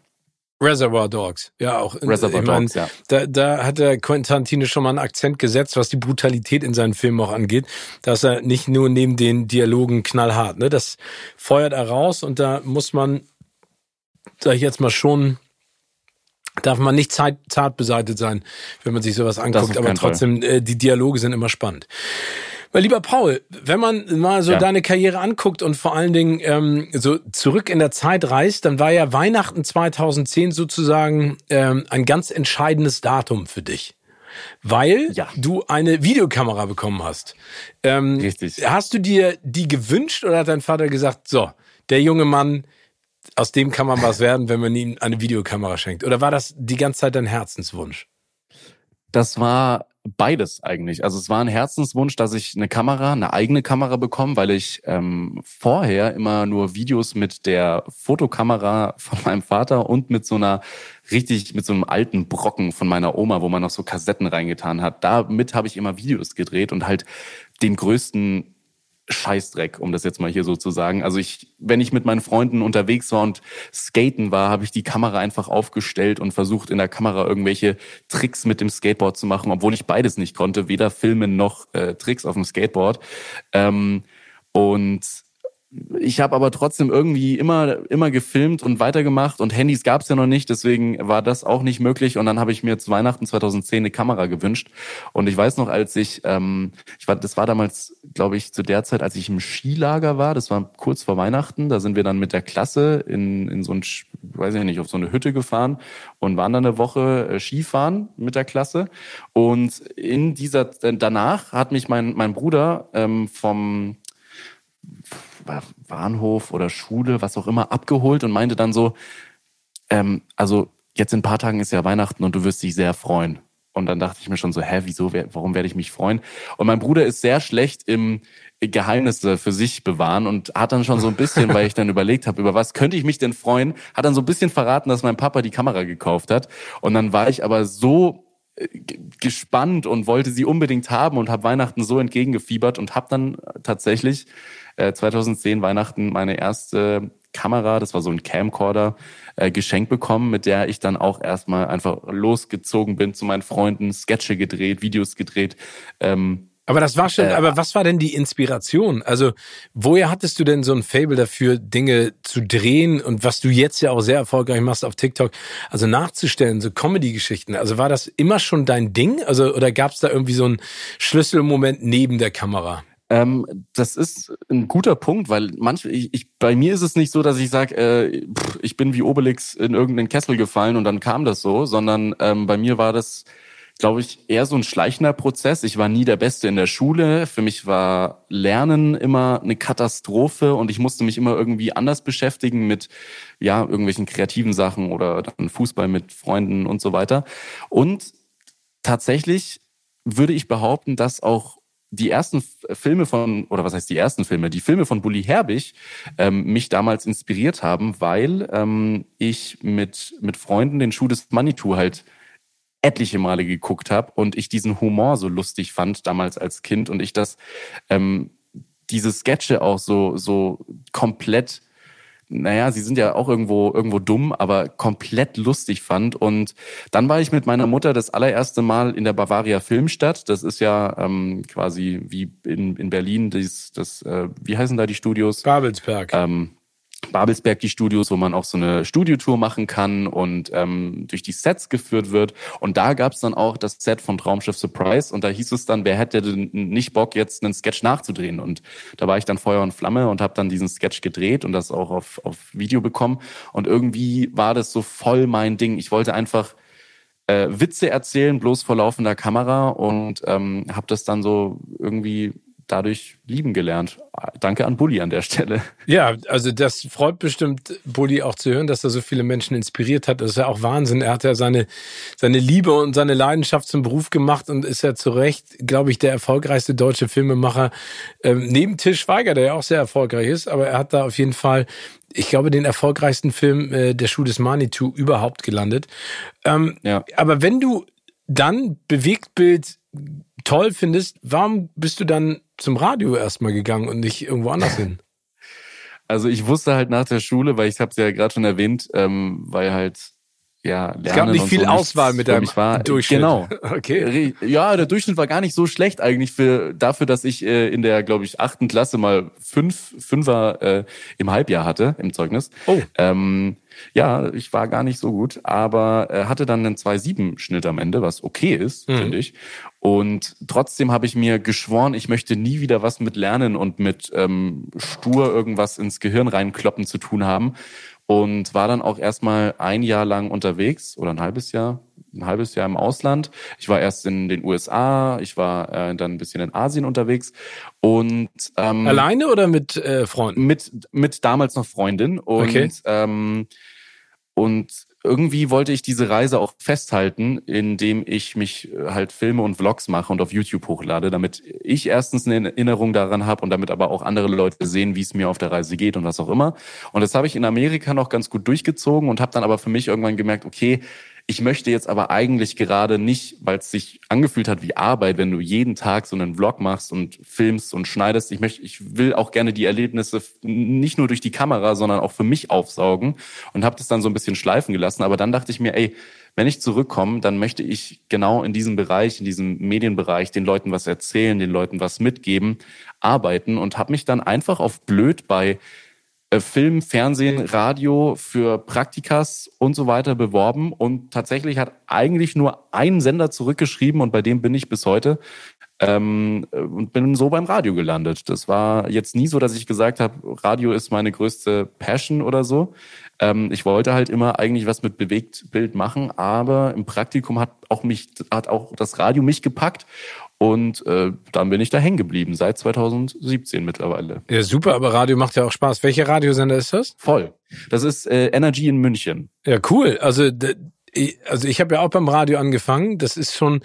Reservoir Dogs, ja auch. Reservoir ich mein, Dogs, ja. Da, da hat der Quentin Tarantino schon mal einen Akzent gesetzt, was die Brutalität in seinen Filmen auch angeht. Da ist er nicht nur neben den Dialogen knallhart. Ne? Das feuert er raus und da muss man, sag ich jetzt mal schon, darf man nicht zart, zart beseitigt sein, wenn man sich sowas anguckt. Aber trotzdem, äh, die Dialoge sind immer spannend. Weil lieber Paul, wenn man mal so ja. deine Karriere anguckt und vor allen Dingen ähm, so zurück in der Zeit reist, dann war ja Weihnachten 2010 sozusagen ähm, ein ganz entscheidendes Datum für dich. Weil ja. du eine Videokamera bekommen hast. Ähm, Richtig. Hast du dir die gewünscht oder hat dein Vater gesagt, so, der junge Mann, aus dem kann man was werden, wenn man ihm eine Videokamera schenkt? Oder war das die ganze Zeit dein Herzenswunsch? Das war beides eigentlich. Also es war ein Herzenswunsch, dass ich eine Kamera, eine eigene Kamera bekomme, weil ich ähm, vorher immer nur Videos mit der Fotokamera von meinem Vater und mit so einer richtig, mit so einem alten Brocken von meiner Oma, wo man noch so Kassetten reingetan hat. Damit habe ich immer Videos gedreht und halt den größten Scheißdreck, um das jetzt mal hier so zu sagen. Also ich, wenn ich mit meinen Freunden unterwegs war und skaten war, habe ich die Kamera einfach aufgestellt und versucht in der Kamera irgendwelche Tricks mit dem Skateboard zu machen, obwohl ich beides nicht konnte, weder Filmen noch äh, Tricks auf dem Skateboard. Ähm, und ich habe aber trotzdem irgendwie immer immer gefilmt und weitergemacht und Handys gab es ja noch nicht, deswegen war das auch nicht möglich. Und dann habe ich mir zu Weihnachten 2010 eine Kamera gewünscht. Und ich weiß noch, als ich ich war das war damals, glaube ich, zu der Zeit, als ich im Skilager war, das war kurz vor Weihnachten, da sind wir dann mit der Klasse in in so ein weiß ich nicht, auf so eine Hütte gefahren und waren dann eine Woche äh, Skifahren mit der Klasse. Und in dieser danach hat mich mein mein Bruder ähm, vom Bahnhof oder Schule, was auch immer, abgeholt und meinte dann so, ähm, also jetzt in ein paar Tagen ist ja Weihnachten und du wirst dich sehr freuen. Und dann dachte ich mir schon so, hä, wieso, warum werde ich mich freuen? Und mein Bruder ist sehr schlecht im Geheimnisse für sich bewahren und hat dann schon so ein bisschen, weil ich dann überlegt habe, über was könnte ich mich denn freuen, hat dann so ein bisschen verraten, dass mein Papa die Kamera gekauft hat. Und dann war ich aber so äh, gespannt und wollte sie unbedingt haben und habe Weihnachten so entgegengefiebert und habe dann tatsächlich 2010 äh, Weihnachten meine erste Kamera, das war so ein Camcorder, äh, geschenkt bekommen, mit der ich dann auch erstmal einfach losgezogen bin zu meinen Freunden, Sketche gedreht, Videos gedreht. Ähm, aber das war schon, äh, aber was war denn die Inspiration? Also, woher hattest du denn so ein Fable dafür, Dinge zu drehen und was du jetzt ja auch sehr erfolgreich machst auf TikTok, also nachzustellen, so Comedy-Geschichten? Also war das immer schon dein Ding? Also, oder gab es da irgendwie so einen Schlüsselmoment neben der Kamera? Ähm, das ist ein guter Punkt, weil manchmal, ich, ich, bei mir ist es nicht so, dass ich sage, äh, ich bin wie Obelix in irgendeinen Kessel gefallen und dann kam das so, sondern ähm, bei mir war das, glaube ich, eher so ein schleichender Prozess. Ich war nie der Beste in der Schule. Für mich war Lernen immer eine Katastrophe und ich musste mich immer irgendwie anders beschäftigen mit ja irgendwelchen kreativen Sachen oder dann Fußball mit Freunden und so weiter. Und tatsächlich würde ich behaupten, dass auch die ersten Filme von, oder was heißt die ersten Filme, die Filme von Bully Herbig ähm, mich damals inspiriert haben, weil ähm, ich mit, mit Freunden den Schuh des Manitou halt etliche Male geguckt habe und ich diesen Humor so lustig fand damals als Kind und ich das ähm, diese Sketche auch so so komplett naja, sie sind ja auch irgendwo, irgendwo dumm, aber komplett lustig fand. Und dann war ich mit meiner Mutter das allererste Mal in der Bavaria Filmstadt. Das ist ja ähm, quasi wie in, in Berlin, das, das äh, wie heißen da die Studios? Babelsberg. Ähm, Babelsberg die Studios, wo man auch so eine Studiotour machen kann und ähm, durch die Sets geführt wird. Und da gab es dann auch das Set von Traumschiff Surprise und da hieß es dann, wer hätte denn nicht Bock, jetzt einen Sketch nachzudrehen? Und da war ich dann Feuer und Flamme und habe dann diesen Sketch gedreht und das auch auf, auf Video bekommen. Und irgendwie war das so voll mein Ding. Ich wollte einfach äh, Witze erzählen, bloß vor laufender Kamera und ähm, habe das dann so irgendwie dadurch lieben gelernt. Danke an Bulli an der Stelle. Ja, also das freut bestimmt Bulli auch zu hören, dass er so viele Menschen inspiriert hat. Das ist ja auch Wahnsinn. Er hat ja seine, seine Liebe und seine Leidenschaft zum Beruf gemacht und ist ja zu Recht, glaube ich, der erfolgreichste deutsche Filmemacher ähm, neben Til Schweiger, der ja auch sehr erfolgreich ist. Aber er hat da auf jeden Fall ich glaube, den erfolgreichsten Film äh, der Schuh des Manitou überhaupt gelandet. Ähm, ja. Aber wenn du dann Bewegtbild toll findest, warum bist du dann zum Radio erstmal gegangen und nicht irgendwo anders hin? Also ich wusste halt nach der Schule, weil ich habe es ja gerade schon erwähnt, ähm, weil halt ja, lernen es gab nicht viel so Auswahl mit deinem war, Durchschnitt. Genau. Okay. Ja, der Durchschnitt war gar nicht so schlecht eigentlich für dafür, dass ich äh, in der, glaube ich, achten Klasse mal fünf Fünfer äh, im Halbjahr hatte im Zeugnis. Oh. Ähm, ja, ich war gar nicht so gut, aber äh, hatte dann einen 2,7-Schnitt am Ende, was okay ist, mhm. finde ich. Und trotzdem habe ich mir geschworen, ich möchte nie wieder was mit Lernen und mit ähm, stur irgendwas ins Gehirn reinkloppen zu tun haben und war dann auch erstmal ein Jahr lang unterwegs oder ein halbes Jahr, ein halbes Jahr im Ausland. Ich war erst in den USA, ich war äh, dann ein bisschen in Asien unterwegs und ähm, alleine oder mit äh, Freunden? Mit mit damals noch Freundin und okay. ähm, und irgendwie wollte ich diese Reise auch festhalten, indem ich mich äh, halt Filme und Vlogs mache und auf YouTube hochlade, damit ich erstens eine Erinnerung daran habe und damit aber auch andere Leute sehen, wie es mir auf der Reise geht und was auch immer. Und das habe ich in Amerika noch ganz gut durchgezogen und habe dann aber für mich irgendwann gemerkt, okay, ich möchte jetzt aber eigentlich gerade nicht, weil es sich angefühlt hat wie Arbeit, wenn du jeden Tag so einen Vlog machst und filmst und schneidest. Ich möchte, ich will auch gerne die Erlebnisse nicht nur durch die Kamera, sondern auch für mich aufsaugen und habe das dann so ein bisschen schleifen gelassen. Aber dann dachte ich mir, ey, wenn ich zurückkomme, dann möchte ich genau in diesem Bereich, in diesem Medienbereich, den Leuten was erzählen, den Leuten was mitgeben, arbeiten und habe mich dann einfach auf blöd bei Film, Fernsehen, Radio für Praktikas und so weiter beworben und tatsächlich hat eigentlich nur ein Sender zurückgeschrieben und bei dem bin ich bis heute ähm, und bin so beim Radio gelandet. Das war jetzt nie so, dass ich gesagt habe, Radio ist meine größte Passion oder so. Ähm, ich wollte halt immer eigentlich was mit Bewegtbild machen, aber im Praktikum hat auch mich hat auch das Radio mich gepackt und äh, dann bin ich da hängen geblieben, seit 2017 mittlerweile. Ja, super, aber Radio macht ja auch Spaß. Welcher Radiosender ist das? Voll. Das ist äh, Energy in München. Ja, cool. Also, also ich habe ja auch beim Radio angefangen. Das ist schon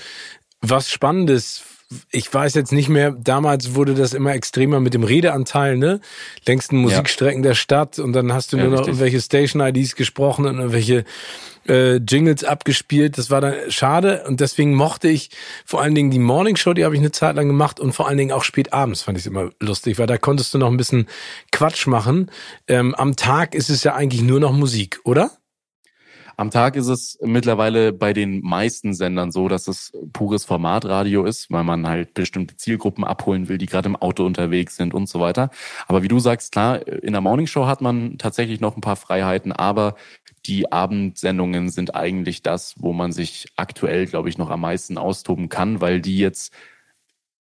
was Spannendes ich weiß jetzt nicht mehr, damals wurde das immer extremer mit dem Redeanteil, ne? Längsten Musikstrecken ja. der Stadt und dann hast du ja, nur noch richtig. irgendwelche Station-IDs gesprochen und irgendwelche äh, Jingles abgespielt. Das war dann schade und deswegen mochte ich vor allen Dingen die Morning Show, die habe ich eine Zeit lang gemacht und vor allen Dingen auch spät abends fand ich es immer lustig, weil da konntest du noch ein bisschen Quatsch machen. Ähm, am Tag ist es ja eigentlich nur noch Musik, oder? Am Tag ist es mittlerweile bei den meisten Sendern so, dass es pures Formatradio ist, weil man halt bestimmte Zielgruppen abholen will, die gerade im Auto unterwegs sind und so weiter. Aber wie du sagst, klar, in der Morningshow hat man tatsächlich noch ein paar Freiheiten, aber die Abendsendungen sind eigentlich das, wo man sich aktuell, glaube ich, noch am meisten austoben kann, weil die jetzt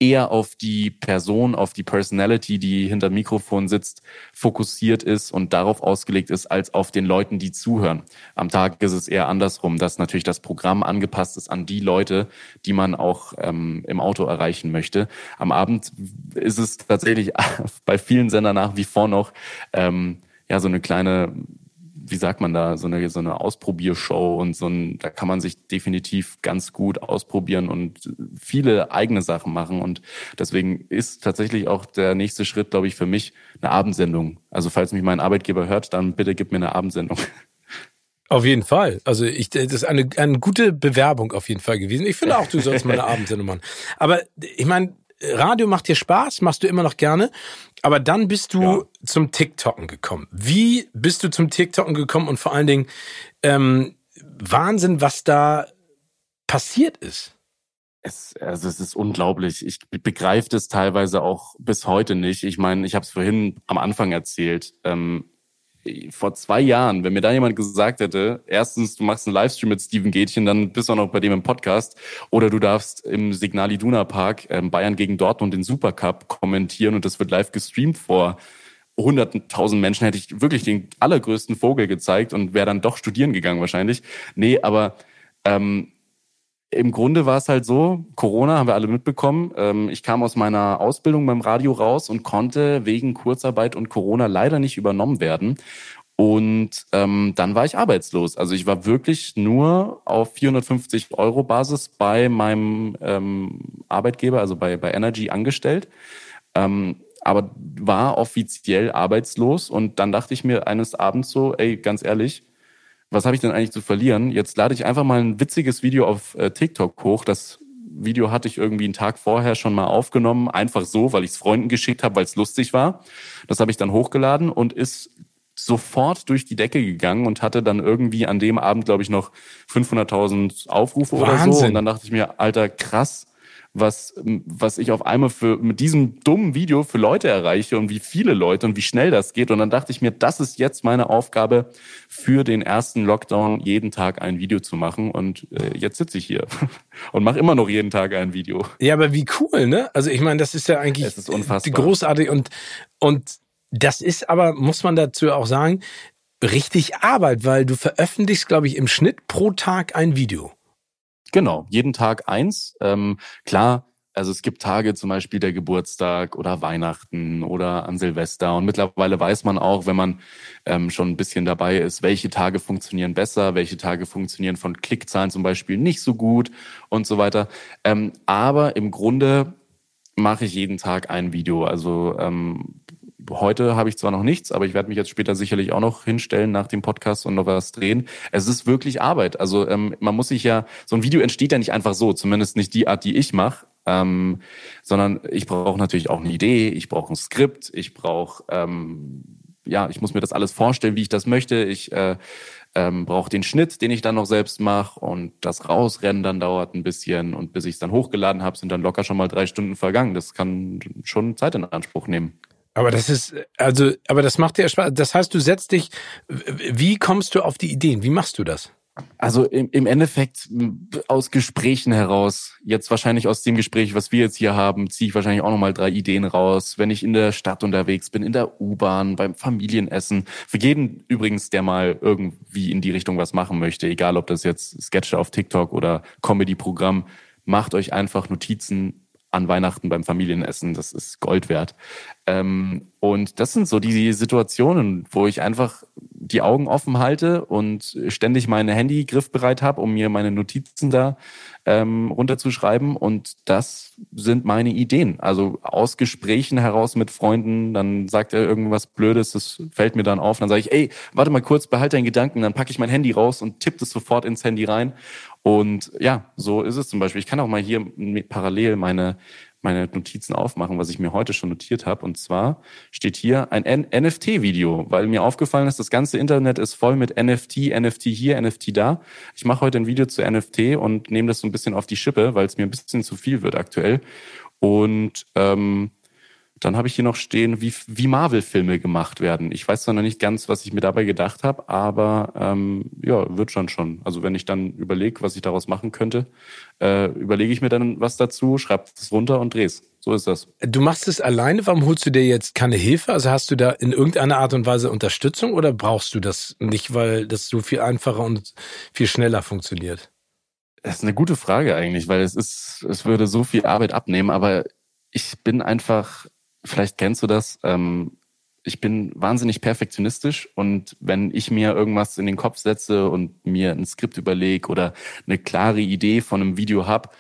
eher auf die Person, auf die Personality, die hinter Mikrofon sitzt, fokussiert ist und darauf ausgelegt ist, als auf den Leuten, die zuhören. Am Tag ist es eher andersrum, dass natürlich das Programm angepasst ist an die Leute, die man auch ähm, im Auto erreichen möchte. Am Abend ist es tatsächlich bei vielen Sendern nach wie vor noch ähm, ja so eine kleine wie sagt man da, so eine, so eine Ausprobiershow und so ein, da kann man sich definitiv ganz gut ausprobieren und viele eigene Sachen machen. Und deswegen ist tatsächlich auch der nächste Schritt, glaube ich, für mich eine Abendsendung. Also falls mich mein Arbeitgeber hört, dann bitte gib mir eine Abendsendung. Auf jeden Fall. Also ich, das ist eine, eine gute Bewerbung auf jeden Fall gewesen. Ich finde auch, du sollst mal eine Abendsendung machen. Aber ich meine, Radio macht dir Spaß, machst du immer noch gerne. Aber dann bist du ja. zum TikToken gekommen. Wie bist du zum TikToken gekommen und vor allen Dingen ähm, Wahnsinn, was da passiert ist? Es, also es ist unglaublich. Ich begreife das teilweise auch bis heute nicht. Ich meine, ich habe es vorhin am Anfang erzählt. Ähm, vor zwei Jahren, wenn mir da jemand gesagt hätte, erstens, du machst einen Livestream mit Steven Gätchen, dann bist du auch noch bei dem im Podcast, oder du darfst im Signal Iduna Park ähm, Bayern gegen Dortmund den Supercup kommentieren und das wird live gestreamt vor hunderttausend Menschen, hätte ich wirklich den allergrößten Vogel gezeigt und wäre dann doch studieren gegangen wahrscheinlich. Nee, aber ähm, im Grunde war es halt so, Corona haben wir alle mitbekommen. Ähm, ich kam aus meiner Ausbildung beim Radio raus und konnte wegen Kurzarbeit und Corona leider nicht übernommen werden. Und ähm, dann war ich arbeitslos. Also ich war wirklich nur auf 450 Euro Basis bei meinem ähm, Arbeitgeber, also bei, bei Energy angestellt. Ähm, aber war offiziell arbeitslos. Und dann dachte ich mir eines Abends so, ey, ganz ehrlich, was habe ich denn eigentlich zu verlieren? Jetzt lade ich einfach mal ein witziges Video auf äh, TikTok hoch. Das Video hatte ich irgendwie einen Tag vorher schon mal aufgenommen, einfach so, weil ich es Freunden geschickt habe, weil es lustig war. Das habe ich dann hochgeladen und ist sofort durch die Decke gegangen und hatte dann irgendwie an dem Abend, glaube ich, noch 500.000 Aufrufe Wahnsinn. oder so. Und dann dachte ich mir, alter, krass, was, was ich auf einmal für, mit diesem dummen Video für Leute erreiche und wie viele Leute und wie schnell das geht. Und dann dachte ich mir, das ist jetzt meine Aufgabe für den ersten Lockdown, jeden Tag ein Video zu machen. Und äh, jetzt sitze ich hier und mache immer noch jeden Tag ein Video. Ja, aber wie cool, ne? Also ich meine, das ist ja eigentlich es ist unfassbar. großartig und, und das ist aber, muss man dazu auch sagen, richtig Arbeit, weil du veröffentlichst, glaube ich, im Schnitt pro Tag ein Video. Genau, jeden Tag eins. Ähm, klar, also es gibt Tage, zum Beispiel der Geburtstag oder Weihnachten oder an Silvester. Und mittlerweile weiß man auch, wenn man ähm, schon ein bisschen dabei ist, welche Tage funktionieren besser, welche Tage funktionieren von Klickzahlen zum Beispiel nicht so gut und so weiter. Ähm, aber im Grunde mache ich jeden Tag ein Video. Also ähm, heute habe ich zwar noch nichts, aber ich werde mich jetzt später sicherlich auch noch hinstellen nach dem Podcast und noch was drehen. Es ist wirklich Arbeit. Also ähm, man muss sich ja, so ein Video entsteht ja nicht einfach so, zumindest nicht die Art, die ich mache. Ähm, sondern ich brauche natürlich auch eine Idee, ich brauche ein Skript, ich brauche, ähm, ja, ich muss mir das alles vorstellen, wie ich das möchte. Ich äh, ähm, brauche den Schnitt, den ich dann noch selbst mache und das Rausrennen dann dauert ein bisschen und bis ich es dann hochgeladen habe, sind dann locker schon mal drei Stunden vergangen. Das kann schon Zeit in Anspruch nehmen. Aber das ist, also, aber das macht dir Spaß. Das heißt, du setzt dich, wie kommst du auf die Ideen? Wie machst du das? Also im, im Endeffekt aus Gesprächen heraus, jetzt wahrscheinlich aus dem Gespräch, was wir jetzt hier haben, ziehe ich wahrscheinlich auch nochmal drei Ideen raus. Wenn ich in der Stadt unterwegs bin, in der U-Bahn, beim Familienessen. Für jeden übrigens, der mal irgendwie in die Richtung was machen möchte, egal ob das jetzt Sketche auf TikTok oder Comedy-Programm, macht euch einfach Notizen an Weihnachten beim Familienessen. Das ist Gold wert. Ähm, und das sind so die Situationen, wo ich einfach die Augen offen halte und ständig meine Handy griffbereit habe, um mir meine Notizen da ähm, runterzuschreiben. Und das sind meine Ideen. Also aus Gesprächen heraus mit Freunden, dann sagt er irgendwas Blödes, das fällt mir dann auf. Dann sage ich, ey, warte mal kurz, behalte deinen Gedanken. Dann packe ich mein Handy raus und tippe es sofort ins Handy rein. Und ja, so ist es zum Beispiel. Ich kann auch mal hier parallel meine meine Notizen aufmachen, was ich mir heute schon notiert habe. Und zwar steht hier ein NFT-Video, weil mir aufgefallen ist, das ganze Internet ist voll mit NFT, NFT hier, NFT da. Ich mache heute ein Video zu NFT und nehme das so ein bisschen auf die Schippe, weil es mir ein bisschen zu viel wird aktuell. Und ähm, dann habe ich hier noch stehen, wie, wie Marvel-Filme gemacht werden. Ich weiß zwar noch nicht ganz, was ich mir dabei gedacht habe, aber ähm, ja, wird schon schon. Also wenn ich dann überlege, was ich daraus machen könnte, äh, überlege ich mir dann was dazu, schreibe es runter und dreh's. So ist das. Du machst es alleine, warum holst du dir jetzt keine Hilfe? Also hast du da in irgendeiner Art und Weise Unterstützung oder brauchst du das nicht, weil das so viel einfacher und viel schneller funktioniert? Das ist eine gute Frage eigentlich, weil es ist, es würde so viel Arbeit abnehmen, aber ich bin einfach vielleicht kennst du das. Ähm, ich bin wahnsinnig perfektionistisch und wenn ich mir irgendwas in den Kopf setze und mir ein Skript überlege oder eine klare Idee von einem Video hab,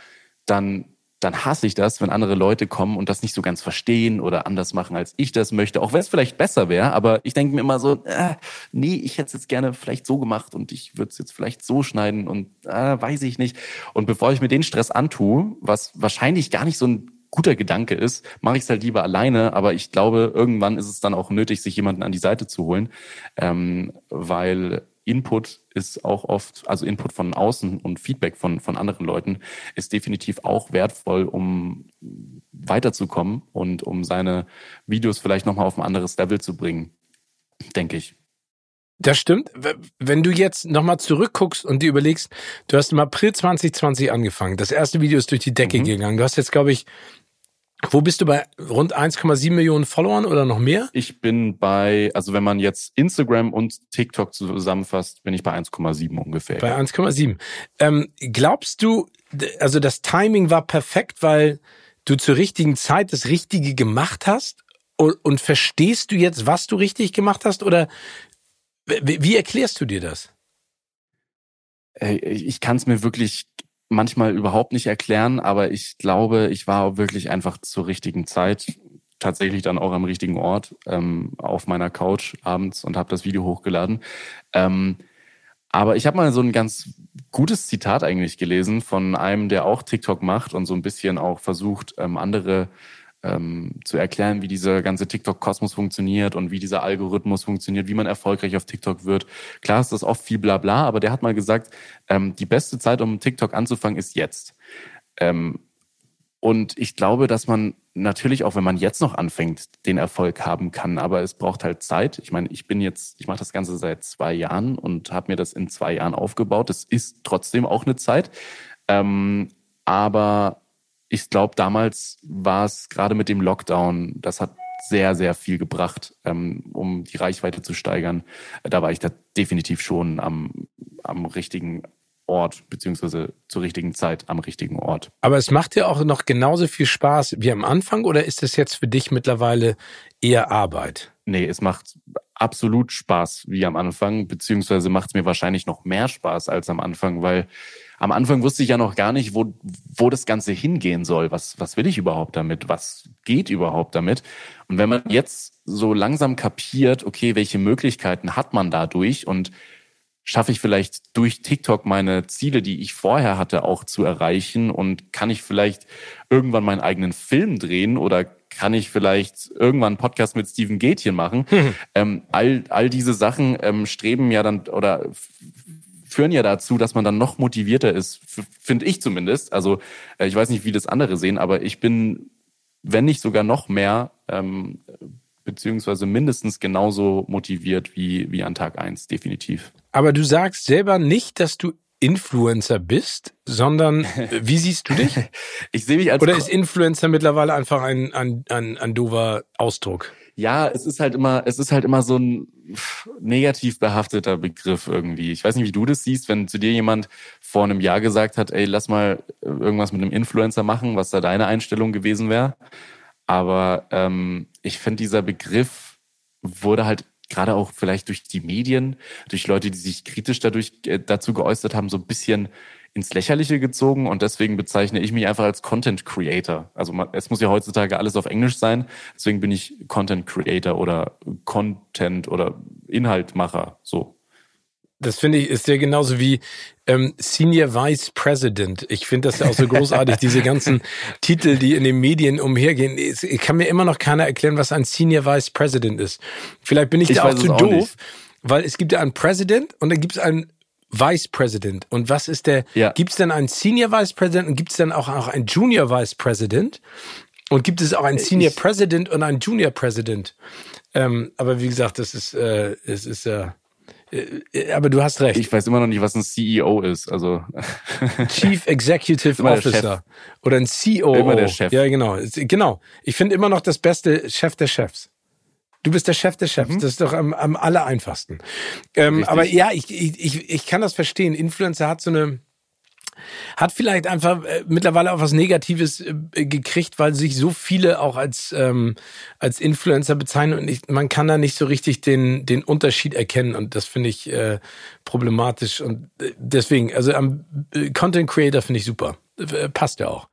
dann dann hasse ich das, wenn andere Leute kommen und das nicht so ganz verstehen oder anders machen, als ich das möchte, auch wenn es vielleicht besser wäre. Aber ich denke mir immer so, äh, nee, ich hätte es jetzt gerne vielleicht so gemacht und ich würde es jetzt vielleicht so schneiden und äh, weiß ich nicht. Und bevor ich mir den Stress antue, was wahrscheinlich gar nicht so ein guter Gedanke ist, mache ich es halt lieber alleine. Aber ich glaube, irgendwann ist es dann auch nötig, sich jemanden an die Seite zu holen, ähm, weil Input ist auch oft, also Input von außen und Feedback von, von anderen Leuten ist definitiv auch wertvoll, um weiterzukommen und um seine Videos vielleicht nochmal auf ein anderes Level zu bringen, denke ich. Das stimmt. Wenn du jetzt nochmal zurückguckst und dir überlegst, du hast im April 2020 angefangen. Das erste Video ist durch die Decke mhm. gegangen. Du hast jetzt, glaube ich, wo bist du bei rund 1,7 Millionen Followern oder noch mehr? Ich bin bei, also wenn man jetzt Instagram und TikTok zusammenfasst, bin ich bei 1,7 ungefähr. Bei 1,7. Ähm, glaubst du, also das Timing war perfekt, weil du zur richtigen Zeit das Richtige gemacht hast? Und, und verstehst du jetzt, was du richtig gemacht hast? Oder wie, wie erklärst du dir das? Ich kann es mir wirklich manchmal überhaupt nicht erklären, aber ich glaube, ich war wirklich einfach zur richtigen Zeit, tatsächlich dann auch am richtigen Ort, ähm, auf meiner Couch abends und habe das Video hochgeladen. Ähm, aber ich habe mal so ein ganz gutes Zitat eigentlich gelesen von einem, der auch TikTok macht und so ein bisschen auch versucht, ähm, andere ähm, zu erklären, wie dieser ganze TikTok-Kosmos funktioniert und wie dieser Algorithmus funktioniert, wie man erfolgreich auf TikTok wird. Klar ist das oft viel Blabla, aber der hat mal gesagt, ähm, die beste Zeit, um TikTok anzufangen, ist jetzt. Ähm, und ich glaube, dass man natürlich auch, wenn man jetzt noch anfängt, den Erfolg haben kann, aber es braucht halt Zeit. Ich meine, ich bin jetzt, ich mache das Ganze seit zwei Jahren und habe mir das in zwei Jahren aufgebaut. Das ist trotzdem auch eine Zeit. Ähm, aber ich glaube, damals war es gerade mit dem Lockdown, das hat sehr, sehr viel gebracht, ähm, um die Reichweite zu steigern. Da war ich da definitiv schon am, am richtigen Ort, beziehungsweise zur richtigen Zeit am richtigen Ort. Aber es macht dir auch noch genauso viel Spaß wie am Anfang oder ist es jetzt für dich mittlerweile eher Arbeit? Nee, es macht absolut Spaß wie am Anfang, beziehungsweise macht es mir wahrscheinlich noch mehr Spaß als am Anfang, weil am Anfang wusste ich ja noch gar nicht, wo, wo das Ganze hingehen soll. Was, was will ich überhaupt damit? Was geht überhaupt damit? Und wenn man jetzt so langsam kapiert, okay, welche Möglichkeiten hat man dadurch und schaffe ich vielleicht durch TikTok meine Ziele, die ich vorher hatte, auch zu erreichen und kann ich vielleicht irgendwann meinen eigenen Film drehen oder kann ich vielleicht irgendwann einen Podcast mit Steven Gätchen machen? Mhm. Ähm, all, all diese Sachen ähm, streben ja dann oder führen ja dazu, dass man dann noch motivierter ist, finde ich zumindest. Also äh, ich weiß nicht, wie das andere sehen, aber ich bin, wenn nicht sogar noch mehr, ähm, beziehungsweise mindestens genauso motiviert wie, wie an Tag eins definitiv. Aber du sagst selber nicht, dass du Influencer bist, sondern wie siehst du dich? ich sehe mich als Oder ist Influencer mittlerweile einfach ein, ein, ein, ein dover Ausdruck? Ja, es ist halt immer, es ist halt immer so ein negativ behafteter Begriff irgendwie. Ich weiß nicht, wie du das siehst, wenn zu dir jemand vor einem Jahr gesagt hat, ey, lass mal irgendwas mit einem Influencer machen, was da deine Einstellung gewesen wäre. Aber ähm, ich finde, dieser Begriff wurde halt gerade auch vielleicht durch die Medien, durch Leute, die sich kritisch dadurch äh, dazu geäußert haben, so ein bisschen ins Lächerliche gezogen und deswegen bezeichne ich mich einfach als Content Creator. Also man, es muss ja heutzutage alles auf Englisch sein, deswegen bin ich Content Creator oder Content oder Inhaltmacher, so. Das finde ich, ist ja genauso wie ähm, Senior Vice President. Ich finde das ja auch so großartig, diese ganzen Titel, die in den Medien umhergehen. Ich kann mir immer noch keiner erklären, was ein Senior Vice President ist. Vielleicht bin ich, ich da auch zu auch doof, nicht. weil es gibt ja einen President und dann gibt es einen Vice President. Und was ist der? Ja. Gibt es denn einen Senior Vice President und gibt es dann auch, auch einen Junior Vice President? Und gibt es auch einen Senior ich, President und einen Junior President? Ähm, aber wie gesagt, das ist, äh, es ist äh, äh, aber du hast recht. Ich weiß immer noch nicht, was ein CEO ist. Also Chief Executive Officer oder ein CEO. Immer der Chef. Ja, genau. Genau. Ich finde immer noch das beste Chef der Chefs. Du bist der Chef des Chefs. Mhm. Das ist doch am, am aller einfachsten. Ähm, aber ja, ich, ich, ich kann das verstehen. Influencer hat so eine, hat vielleicht einfach äh, mittlerweile auch was Negatives äh, gekriegt, weil sich so viele auch als ähm, als Influencer bezeichnen und ich, man kann da nicht so richtig den den Unterschied erkennen und das finde ich äh, problematisch und äh, deswegen also am Content Creator finde ich super, passt ja auch.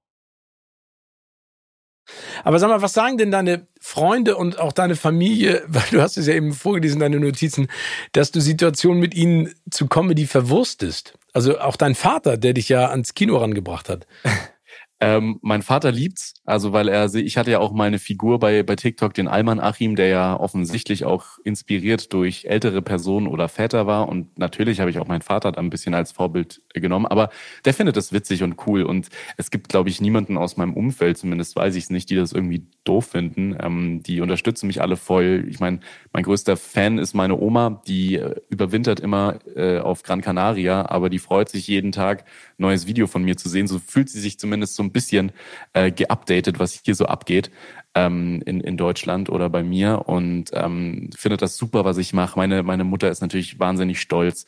Aber sag mal, was sagen denn deine Freunde und auch deine Familie, weil du hast es ja eben vorgelesen, deine Notizen, dass du Situationen mit ihnen zu Comedy verwurstest? Also auch dein Vater, der dich ja ans Kino rangebracht hat. Ähm, mein Vater liebt's, also weil er, ich hatte ja auch mal eine Figur bei, bei TikTok, den Alman Achim, der ja offensichtlich auch inspiriert durch ältere Personen oder Väter war und natürlich habe ich auch meinen Vater da ein bisschen als Vorbild genommen, aber der findet das witzig und cool und es gibt, glaube ich, niemanden aus meinem Umfeld, zumindest weiß ich es nicht, die das irgendwie doof finden. Ähm, die unterstützen mich alle voll. Ich meine, mein größter Fan ist meine Oma, die äh, überwintert immer äh, auf Gran Canaria, aber die freut sich jeden Tag, neues Video von mir zu sehen. So fühlt sie sich zumindest so ein bisschen äh, geupdatet, was hier so abgeht ähm, in, in Deutschland oder bei mir und ähm, findet das super, was ich mache. Meine, meine Mutter ist natürlich wahnsinnig stolz.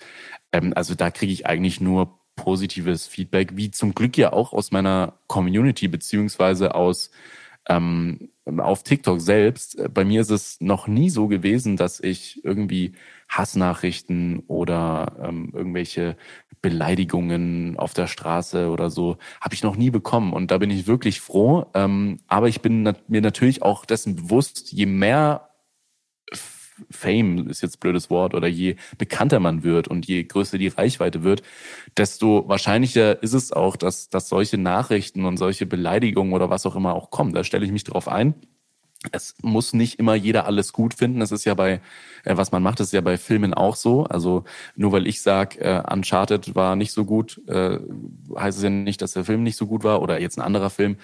Ähm, also da kriege ich eigentlich nur positives Feedback, wie zum Glück ja auch aus meiner Community beziehungsweise aus ähm, auf TikTok selbst. Bei mir ist es noch nie so gewesen, dass ich irgendwie Hassnachrichten oder ähm, irgendwelche Beleidigungen auf der Straße oder so habe ich noch nie bekommen und da bin ich wirklich froh. Ähm, aber ich bin nat mir natürlich auch dessen bewusst, je mehr Fame ist jetzt blödes Wort oder je bekannter man wird und je größer die Reichweite wird, desto wahrscheinlicher ist es auch, dass, dass solche Nachrichten und solche Beleidigungen oder was auch immer auch kommen. Da stelle ich mich drauf ein es muss nicht immer jeder alles gut finden. Das ist ja bei, äh, was man macht, ist ja bei Filmen auch so. Also nur weil ich sage, äh, Uncharted war nicht so gut, äh, heißt es ja nicht, dass der Film nicht so gut war oder jetzt ein anderer Film.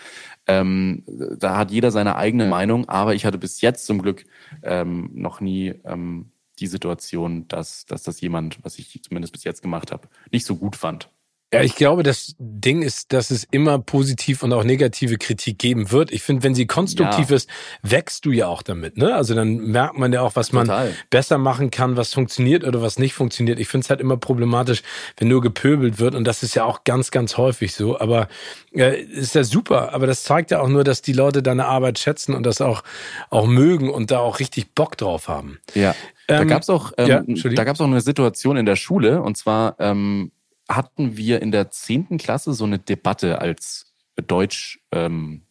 Ähm, da hat jeder seine eigene Meinung, aber ich hatte bis jetzt zum Glück ähm, noch nie ähm, die Situation, dass, dass das jemand, was ich zumindest bis jetzt gemacht habe, nicht so gut fand. Ja, ich glaube, das Ding ist, dass es immer positiv und auch negative Kritik geben wird. Ich finde, wenn sie konstruktiv ja. ist, wächst du ja auch damit. Ne? Also dann merkt man ja auch, was man Total. besser machen kann, was funktioniert oder was nicht funktioniert. Ich finde es halt immer problematisch, wenn nur gepöbelt wird und das ist ja auch ganz, ganz häufig so. Aber äh, ist ja super. Aber das zeigt ja auch nur, dass die Leute deine Arbeit schätzen und das auch auch mögen und da auch richtig Bock drauf haben. Ja. Da ähm, gab's auch, ähm, ja, da gab's auch eine Situation in der Schule und zwar ähm, hatten wir in der zehnten Klasse so eine Debatte als Deutsch ähm,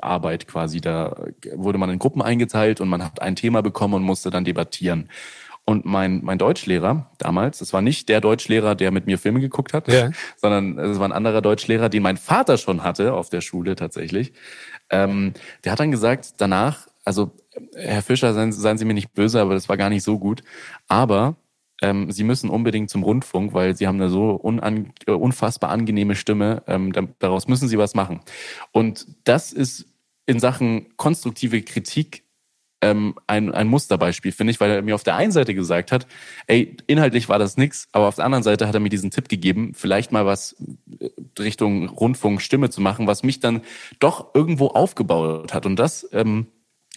Arbeit quasi. Da wurde man in Gruppen eingeteilt und man hat ein Thema bekommen und musste dann debattieren. Und mein, mein Deutschlehrer damals, das war nicht der Deutschlehrer, der mit mir Filme geguckt hat, ja. sondern es war ein anderer Deutschlehrer, den mein Vater schon hatte auf der Schule tatsächlich. Ähm, der hat dann gesagt, danach, also Herr Fischer, seien, seien Sie mir nicht böse, aber das war gar nicht so gut. Aber ähm, Sie müssen unbedingt zum Rundfunk, weil Sie haben eine so unan, äh, unfassbar angenehme Stimme. Ähm, daraus müssen Sie was machen. Und das ist in Sachen konstruktive Kritik ähm, ein, ein Musterbeispiel, finde ich, weil er mir auf der einen Seite gesagt hat, ey, inhaltlich war das nix, aber auf der anderen Seite hat er mir diesen Tipp gegeben, vielleicht mal was äh, Richtung Rundfunk Stimme zu machen, was mich dann doch irgendwo aufgebaut hat. Und das, ähm,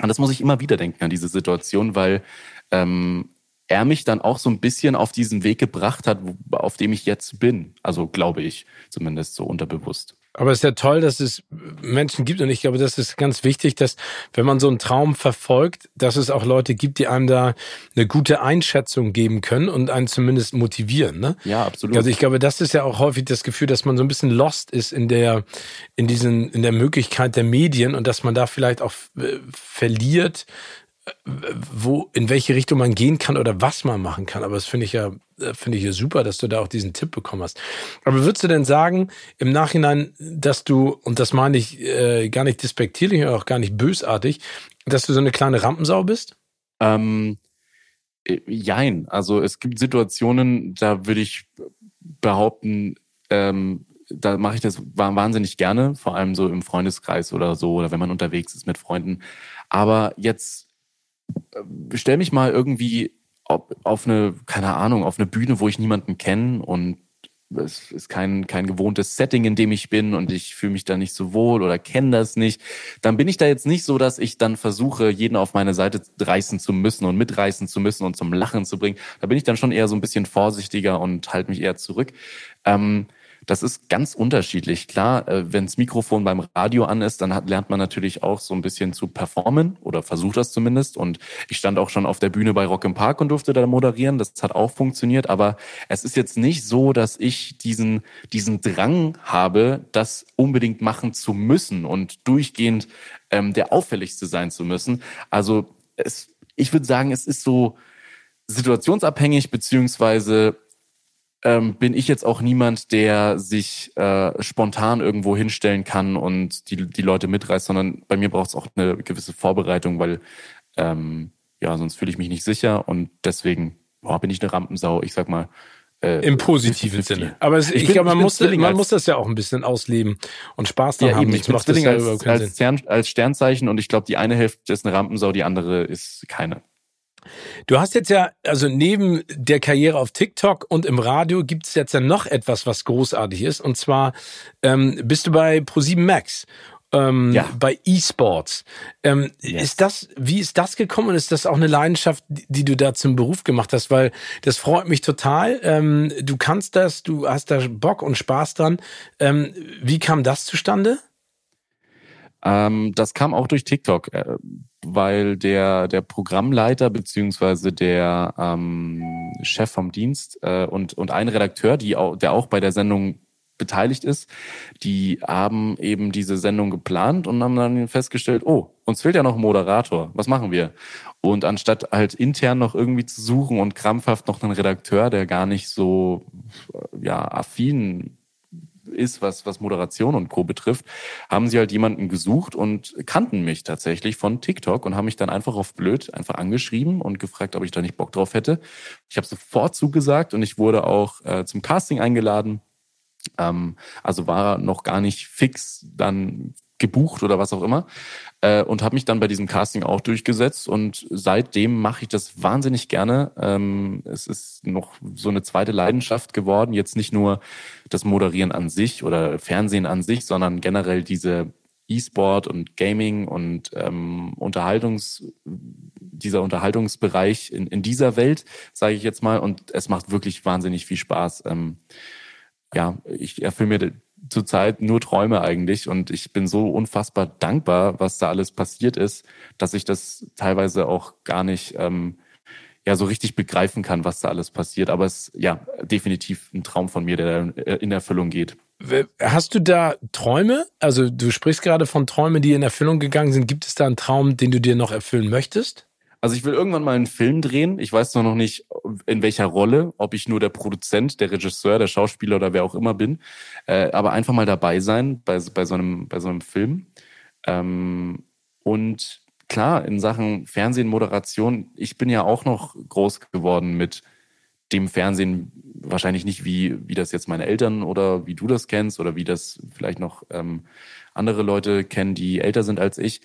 und das muss ich immer wieder denken an diese Situation, weil ähm, er mich dann auch so ein bisschen auf diesen Weg gebracht hat, auf dem ich jetzt bin. Also glaube ich, zumindest so unterbewusst. Aber es ist ja toll, dass es Menschen gibt und ich glaube, das ist ganz wichtig, dass wenn man so einen Traum verfolgt, dass es auch Leute gibt, die einem da eine gute Einschätzung geben können und einen zumindest motivieren. Ne? Ja, absolut. Also ich glaube, das ist ja auch häufig das Gefühl, dass man so ein bisschen lost ist in der in diesen in der Möglichkeit der Medien und dass man da vielleicht auch äh, verliert, wo, in welche Richtung man gehen kann oder was man machen kann. Aber das finde ich ja, äh, finde ich ja super, dass du da auch diesen Tipp bekommen hast. Aber würdest du denn sagen, im Nachhinein, dass du, und das meine ich äh, gar nicht despektierlich und auch gar nicht bösartig, dass du so eine kleine Rampensau bist? Ähm, äh, jein. Also es gibt Situationen, da würde ich behaupten, ähm, da mache ich das wahnsinnig gerne, vor allem so im Freundeskreis oder so, oder wenn man unterwegs ist mit Freunden. Aber jetzt stell mich mal irgendwie auf eine, keine Ahnung, auf eine Bühne, wo ich niemanden kenne und es ist kein, kein gewohntes Setting, in dem ich bin und ich fühle mich da nicht so wohl oder kenne das nicht, dann bin ich da jetzt nicht so, dass ich dann versuche, jeden auf meine Seite reißen zu müssen und mitreißen zu müssen und zum Lachen zu bringen. Da bin ich dann schon eher so ein bisschen vorsichtiger und halte mich eher zurück. Ähm, das ist ganz unterschiedlich. Klar, äh, wenns Mikrofon beim Radio an ist, dann hat, lernt man natürlich auch so ein bisschen zu performen oder versucht das zumindest. Und ich stand auch schon auf der Bühne bei Rock im Park und durfte da moderieren. Das hat auch funktioniert. Aber es ist jetzt nicht so, dass ich diesen, diesen Drang habe, das unbedingt machen zu müssen und durchgehend ähm, der auffälligste sein zu müssen. Also es, ich würde sagen, es ist so situationsabhängig beziehungsweise ähm, bin ich jetzt auch niemand, der sich äh, spontan irgendwo hinstellen kann und die, die Leute mitreißt, sondern bei mir braucht es auch eine gewisse Vorbereitung, weil ähm, ja, sonst fühle ich mich nicht sicher und deswegen boah, bin ich eine Rampensau. Ich sag mal, äh, Im positiven Sinne. Aber es, ich, ich glaube, man, muss, man muss das ja auch ein bisschen ausleben und Spaß daran ja, haben. Eben, ich macht das als, als, Stern, als Sternzeichen und ich glaube, die eine Hälfte ist eine Rampensau, die andere ist keine. Du hast jetzt ja, also neben der Karriere auf TikTok und im Radio gibt es jetzt ja noch etwas, was großartig ist. Und zwar ähm, bist du bei Pro7 Max. Ähm, ja. bei E-Sports. Ähm, yes. Ist das, wie ist das gekommen und ist das auch eine Leidenschaft, die du da zum Beruf gemacht hast? Weil das freut mich total. Ähm, du kannst das, du hast da Bock und Spaß dran. Ähm, wie kam das zustande? Ähm, das kam auch durch TikTok, äh, weil der, der Programmleiter beziehungsweise der ähm, Chef vom Dienst äh, und, und ein Redakteur, die auch, der auch bei der Sendung beteiligt ist, die haben eben diese Sendung geplant und haben dann festgestellt, oh, uns fehlt ja noch ein Moderator, was machen wir? Und anstatt halt intern noch irgendwie zu suchen und krampfhaft noch einen Redakteur, der gar nicht so ja affin ist, was, was Moderation und Co. betrifft, haben sie halt jemanden gesucht und kannten mich tatsächlich von TikTok und haben mich dann einfach auf blöd einfach angeschrieben und gefragt, ob ich da nicht Bock drauf hätte. Ich habe sofort zugesagt und ich wurde auch äh, zum Casting eingeladen. Ähm, also war noch gar nicht fix dann gebucht oder was auch immer äh, und habe mich dann bei diesem Casting auch durchgesetzt und seitdem mache ich das wahnsinnig gerne. Ähm, es ist noch so eine zweite Leidenschaft geworden, jetzt nicht nur das Moderieren an sich oder Fernsehen an sich, sondern generell diese E-Sport und Gaming und ähm, Unterhaltungs dieser Unterhaltungsbereich in, in dieser Welt, sage ich jetzt mal, und es macht wirklich wahnsinnig viel Spaß. Ähm, ja, ich erfülle mir zurzeit nur Träume eigentlich und ich bin so unfassbar dankbar, was da alles passiert ist, dass ich das teilweise auch gar nicht ähm, ja so richtig begreifen kann, was da alles passiert. Aber es ist ja definitiv ein Traum von mir, der in Erfüllung geht. Hast du da Träume? Also du sprichst gerade von Träumen, die in Erfüllung gegangen sind. Gibt es da einen Traum, den du dir noch erfüllen möchtest? Also ich will irgendwann mal einen Film drehen. Ich weiß noch nicht, in welcher Rolle, ob ich nur der Produzent, der Regisseur, der Schauspieler oder wer auch immer bin. Äh, aber einfach mal dabei sein bei, bei, so, einem, bei so einem Film. Ähm, und klar, in Sachen Fernsehen, Moderation, ich bin ja auch noch groß geworden mit dem Fernsehen, wahrscheinlich nicht wie, wie das jetzt meine Eltern oder wie du das kennst oder wie das vielleicht noch ähm, andere Leute kennen, die älter sind als ich.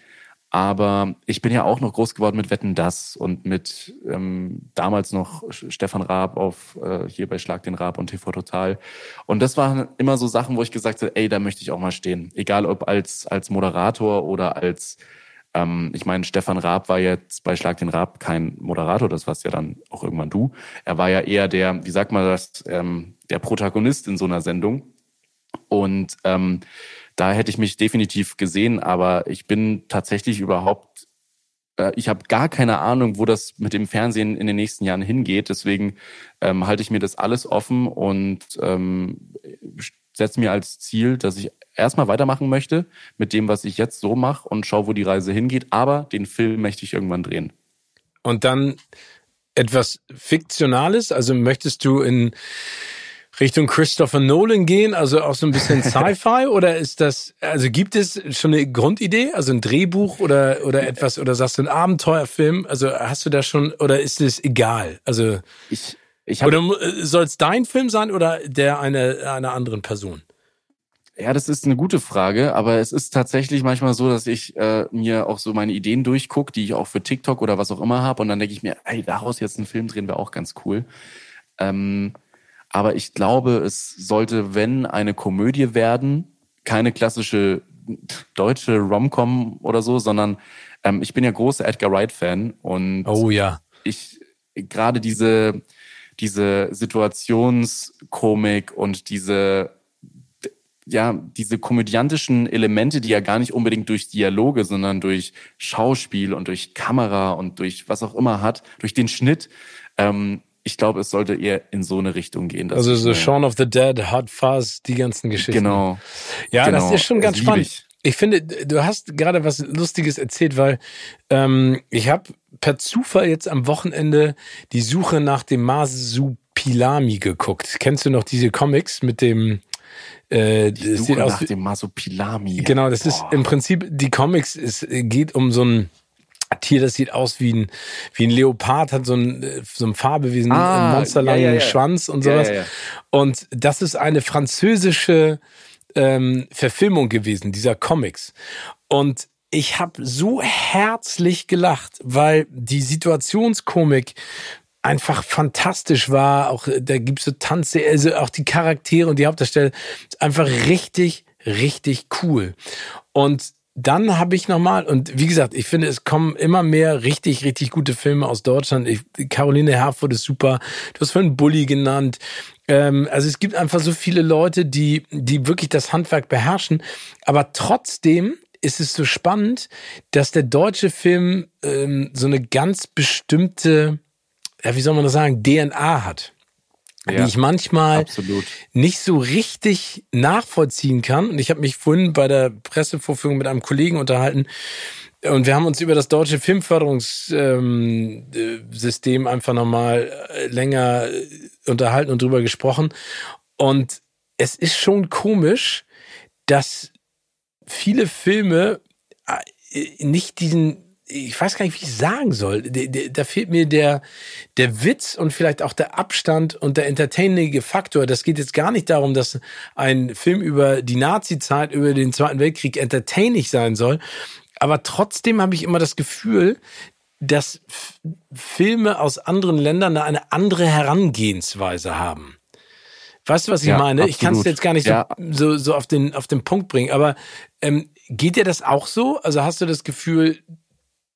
Aber ich bin ja auch noch groß geworden mit Wetten das und mit ähm, damals noch Stefan Raab auf äh, hier bei Schlag den Raab und TV Total. Und das waren immer so Sachen, wo ich gesagt habe, ey, da möchte ich auch mal stehen. Egal ob als als Moderator oder als ähm, ich meine, Stefan Raab war jetzt bei Schlag den Raab kein Moderator, das warst ja dann auch irgendwann du. Er war ja eher der, wie sagt man das, ähm, der Protagonist in so einer Sendung. Und ähm, da hätte ich mich definitiv gesehen, aber ich bin tatsächlich überhaupt, äh, ich habe gar keine Ahnung, wo das mit dem Fernsehen in den nächsten Jahren hingeht. Deswegen ähm, halte ich mir das alles offen und ähm, setze mir als Ziel, dass ich erstmal weitermachen möchte mit dem, was ich jetzt so mache und schaue, wo die Reise hingeht. Aber den Film möchte ich irgendwann drehen. Und dann etwas Fiktionales? Also möchtest du in Richtung Christopher Nolan gehen, also auch so ein bisschen Sci-Fi oder ist das, also gibt es schon eine Grundidee, also ein Drehbuch oder, oder etwas, oder sagst du ein Abenteuerfilm? Also hast du da schon, oder ist es egal? Also, ich, ich hab, oder soll es dein Film sein oder der einer, einer anderen Person? Ja, das ist eine gute Frage, aber es ist tatsächlich manchmal so, dass ich äh, mir auch so meine Ideen durchgucke, die ich auch für TikTok oder was auch immer habe, und dann denke ich mir, ey, daraus jetzt einen Film drehen wäre auch ganz cool. Ähm, aber ich glaube, es sollte, wenn eine Komödie werden, keine klassische deutsche Romcom oder so, sondern ähm, ich bin ja großer Edgar Wright-Fan und oh ja, ich gerade diese diese Situationskomik und diese ja, diese komödiantischen Elemente, die ja gar nicht unbedingt durch Dialoge, sondern durch Schauspiel und durch Kamera und durch was auch immer hat, durch den Schnitt, ähm, ich glaube, es sollte eher in so eine Richtung gehen. Also so Shaun of the Dead, Hot Fuzz, die ganzen Geschichten. Genau. Ja, genau. das ist schon ganz spannend. Ich. ich. finde, du hast gerade was Lustiges erzählt, weil ähm, ich habe per Zufall jetzt am Wochenende die Suche nach dem Masupilami geguckt. Kennst du noch diese Comics mit dem äh, die Suche nach dem Masupilami. Genau, das Boah. ist im Prinzip die Comics. Es geht um so ein Tier, das sieht aus wie ein, wie ein Leopard, hat so ein, so ein Farbewesen, ah, einen monsterlangen ja, ja, ja. Schwanz und sowas. Und das ist eine französische ähm, Verfilmung gewesen, dieser Comics. Und ich habe so herzlich gelacht, weil die Situationskomik einfach fantastisch war. Auch da gibt's so Tanze, also auch die Charaktere und die Hauptdarsteller, einfach richtig, richtig cool. Und dann habe ich nochmal, und wie gesagt, ich finde, es kommen immer mehr richtig, richtig gute Filme aus Deutschland. Ich, Caroline Herford ist super. Du hast vorhin Bully genannt. Ähm, also es gibt einfach so viele Leute, die, die wirklich das Handwerk beherrschen. Aber trotzdem ist es so spannend, dass der deutsche Film ähm, so eine ganz bestimmte, ja, wie soll man das sagen, DNA hat ja, die ich manchmal absolut. nicht so richtig nachvollziehen kann. Und ich habe mich vorhin bei der Pressevorführung mit einem Kollegen unterhalten und wir haben uns über das deutsche Filmförderungssystem ähm, einfach nochmal äh, länger äh, unterhalten und drüber gesprochen. Und es ist schon komisch, dass viele Filme äh, nicht diesen ich weiß gar nicht, wie ich sagen soll. Da fehlt mir der, der Witz und vielleicht auch der Abstand und der entertainige Faktor. Das geht jetzt gar nicht darum, dass ein Film über die Nazi-Zeit, über den Zweiten Weltkrieg entertaining sein soll. Aber trotzdem habe ich immer das Gefühl, dass Filme aus anderen Ländern eine andere Herangehensweise haben. Weißt du, was ich ja, meine? Absolut. Ich kann es jetzt gar nicht so, ja. so, so auf, den, auf den Punkt bringen, aber ähm, geht dir das auch so? Also hast du das Gefühl,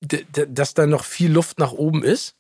dass da noch viel Luft nach oben ist?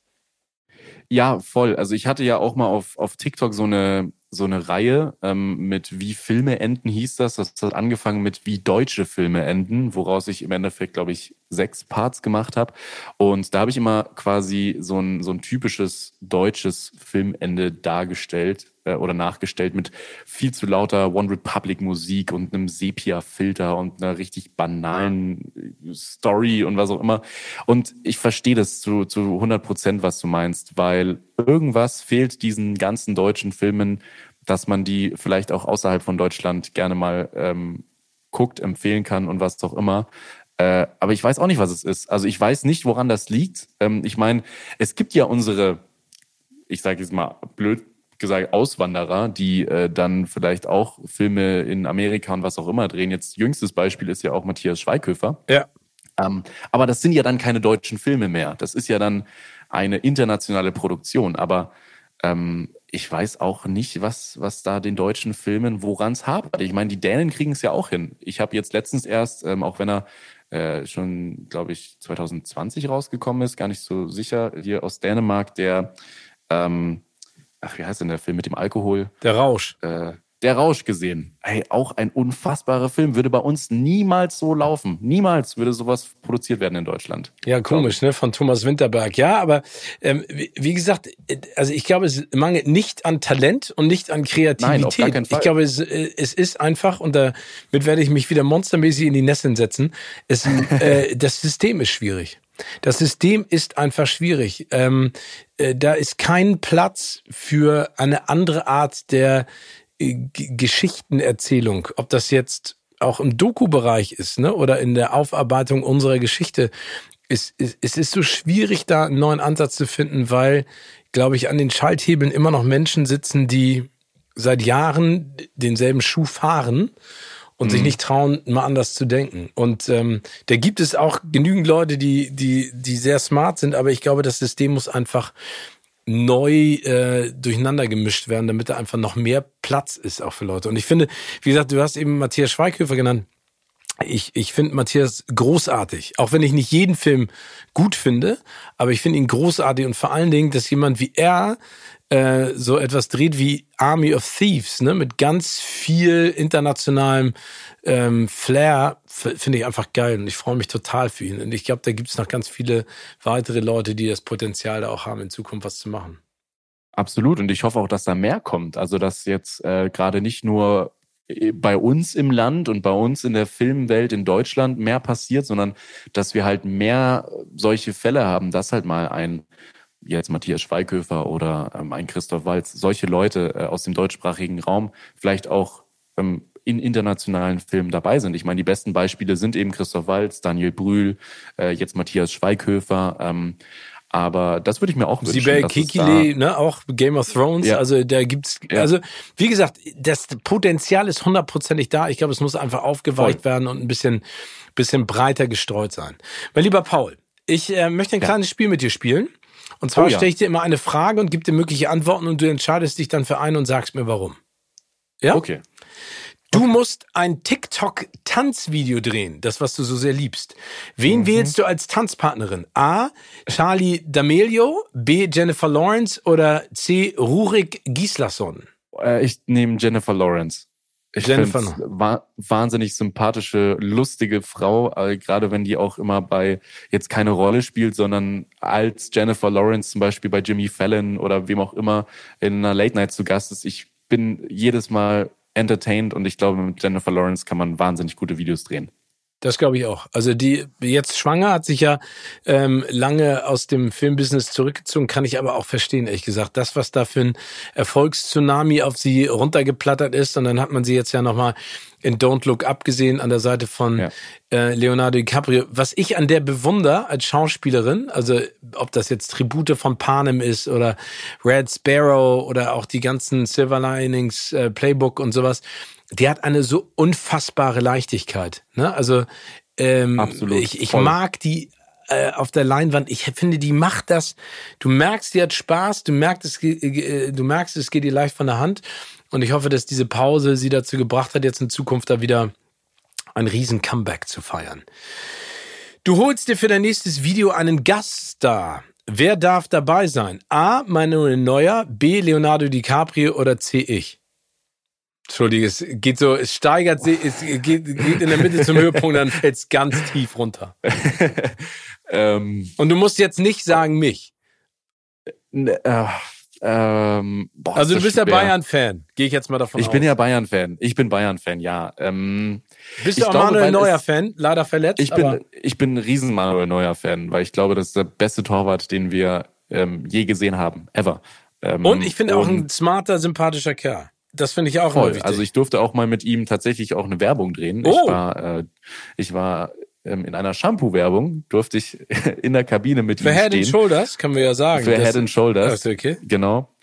Ja, voll. Also ich hatte ja auch mal auf, auf TikTok so eine, so eine Reihe ähm, mit wie Filme enden hieß das. Das hat angefangen mit wie deutsche Filme enden, woraus ich im Endeffekt, glaube ich, sechs Parts gemacht habe. Und da habe ich immer quasi so ein, so ein typisches deutsches Filmende dargestellt äh, oder nachgestellt mit viel zu lauter One Republic Musik und einem Sepia-Filter und einer richtig banalen Story und was auch immer. Und ich verstehe das zu, zu 100 Prozent, was du meinst, weil irgendwas fehlt diesen ganzen deutschen Filmen, dass man die vielleicht auch außerhalb von Deutschland gerne mal ähm, guckt, empfehlen kann und was auch immer. Äh, aber ich weiß auch nicht, was es ist. Also ich weiß nicht, woran das liegt. Ähm, ich meine, es gibt ja unsere, ich sage jetzt mal blöd gesagt, Auswanderer, die äh, dann vielleicht auch Filme in Amerika und was auch immer drehen. Jetzt jüngstes Beispiel ist ja auch Matthias Schweighöfer. Ja. Ähm, aber das sind ja dann keine deutschen Filme mehr. Das ist ja dann eine internationale Produktion. Aber ähm, ich weiß auch nicht, was, was da den deutschen Filmen, woran es hapert. Ich meine, die Dänen kriegen es ja auch hin. Ich habe jetzt letztens erst, ähm, auch wenn er äh, schon, glaube ich, 2020 rausgekommen ist, gar nicht so sicher, hier aus Dänemark, der ähm, ach, wie heißt denn der Film mit dem Alkohol? Der Rausch. Äh, der Rausch gesehen. Hey, auch ein unfassbarer Film. Würde bei uns niemals so laufen. Niemals würde sowas produziert werden in Deutschland. Ja, komisch, ne? Von Thomas Winterberg. Ja, aber ähm, wie, wie gesagt, also ich glaube, es mangelt nicht an Talent und nicht an Kreativität. Nein, auf gar keinen Fall. Ich glaube, es, äh, es ist einfach, und damit werde ich mich wieder monstermäßig in die Nesseln setzen, es, äh, das System ist schwierig. Das System ist einfach schwierig. Ähm, äh, da ist kein Platz für eine andere Art der äh, Geschichtenerzählung. Ob das jetzt auch im Doku-Bereich ist, ne, oder in der Aufarbeitung unserer Geschichte. Es, es, es ist so schwierig, da einen neuen Ansatz zu finden, weil, glaube ich, an den Schalthebeln immer noch Menschen sitzen, die seit Jahren denselben Schuh fahren und mhm. sich nicht trauen, mal anders zu denken. Und ähm, da gibt es auch genügend Leute, die, die, die sehr smart sind, aber ich glaube, das System muss einfach neu äh, durcheinander gemischt werden, damit da einfach noch mehr Platz ist auch für Leute. Und ich finde, wie gesagt, du hast eben Matthias Schweighöfer genannt. Ich, ich finde Matthias großartig, auch wenn ich nicht jeden Film gut finde, aber ich finde ihn großartig und vor allen Dingen, dass jemand wie er äh, so etwas dreht wie Army of Thieves, ne, mit ganz viel internationalem ähm, Flair, finde ich einfach geil und ich freue mich total für ihn. Und ich glaube, da gibt es noch ganz viele weitere Leute, die das Potenzial da auch haben, in Zukunft was zu machen. Absolut. Und ich hoffe auch, dass da mehr kommt. Also, dass jetzt äh, gerade nicht nur äh, bei uns im Land und bei uns in der Filmwelt in Deutschland mehr passiert, sondern dass wir halt mehr solche Fälle haben, dass halt mal ein jetzt Matthias Schweighöfer oder ähm, ein Christoph Walz, solche Leute äh, aus dem deutschsprachigen Raum vielleicht auch ähm, in internationalen Filmen dabei sind. Ich meine, die besten Beispiele sind eben Christoph Walz, Daniel Brühl, äh, jetzt Matthias Schweighöfer. Ähm, aber das würde ich mir auch wünschen. Sibel Kikili, ne, auch Game of Thrones. Ja. Also da gibt's, ja. also wie gesagt, das Potenzial ist hundertprozentig da. Ich glaube, es muss einfach aufgeweicht Voll. werden und ein bisschen, bisschen breiter gestreut sein. Mein lieber Paul, ich äh, möchte ein ja. kleines Spiel mit dir spielen. Und zwar oh, ja. stelle ich dir immer eine Frage und gebe dir mögliche Antworten und du entscheidest dich dann für einen und sagst mir warum. Ja? Okay. Du okay. musst ein TikTok-Tanzvideo drehen, das, was du so sehr liebst. Wen mhm. wählst du als Tanzpartnerin? A. Charlie D'Amelio, B. Jennifer Lawrence oder C. Rurik Gislason? Äh, ich nehme Jennifer Lawrence. Ich Jennifer wa wahnsinnig sympathische, lustige Frau, äh, gerade wenn die auch immer bei jetzt keine Rolle spielt, sondern als Jennifer Lawrence zum Beispiel bei Jimmy Fallon oder wem auch immer in einer Late Night zu Gast ist. Ich bin jedes Mal entertained und ich glaube, mit Jennifer Lawrence kann man wahnsinnig gute Videos drehen. Das glaube ich auch. Also die jetzt schwanger hat sich ja ähm, lange aus dem Filmbusiness zurückgezogen, kann ich aber auch verstehen, ehrlich gesagt. Das, was da für ein Erfolgstsunami auf sie runtergeplattert ist, und dann hat man sie jetzt ja nochmal in Don't Look Up gesehen an der Seite von ja. äh, Leonardo DiCaprio. Was ich an der bewundere als Schauspielerin, also ob das jetzt Tribute von Panem ist oder Red Sparrow oder auch die ganzen Silver Linings äh, Playbook und sowas, die hat eine so unfassbare Leichtigkeit. Ne? Also ähm, Absolut, ich, ich mag die äh, auf der Leinwand. Ich finde, die macht das. Du merkst, die hat Spaß. Du merkst, es, äh, du merkst, es geht ihr leicht von der Hand. Und ich hoffe, dass diese Pause sie dazu gebracht hat, jetzt in Zukunft da wieder ein riesen Comeback zu feiern. Du holst dir für dein nächstes Video einen Gaststar. Wer darf dabei sein? A. Manuel Neuer, B. Leonardo DiCaprio oder C. Ich? Entschuldige, es geht so, es steigert sich, es geht, geht in der Mitte zum Höhepunkt, dann fällt es ganz tief runter. ähm, Und du musst jetzt nicht sagen mich. Ne, äh, ähm, boah, also du bist ja Bayern-Fan, gehe ich jetzt mal davon ich aus. Ich bin ja Bayern-Fan. Ich bin Bayern-Fan, ja. Ähm, bist du auch glaube, Manuel Neuer-Fan? Leider verletzt. Ich bin, ich bin ein riesen Manuel Neuer-Fan, weil ich glaube, das ist der beste Torwart, den wir ähm, je gesehen haben, ever. Ähm, und ich finde auch ein smarter, sympathischer Kerl. Das finde ich auch voll. Also ich durfte auch mal mit ihm tatsächlich auch eine Werbung drehen. Oh. Ich war, äh, ich war ähm, in einer Shampoo-Werbung, durfte ich in der Kabine mit Für ihm Head stehen. Für Head and Shoulders, kann man ja sagen. Für Head and Shoulders. Okay. Genau.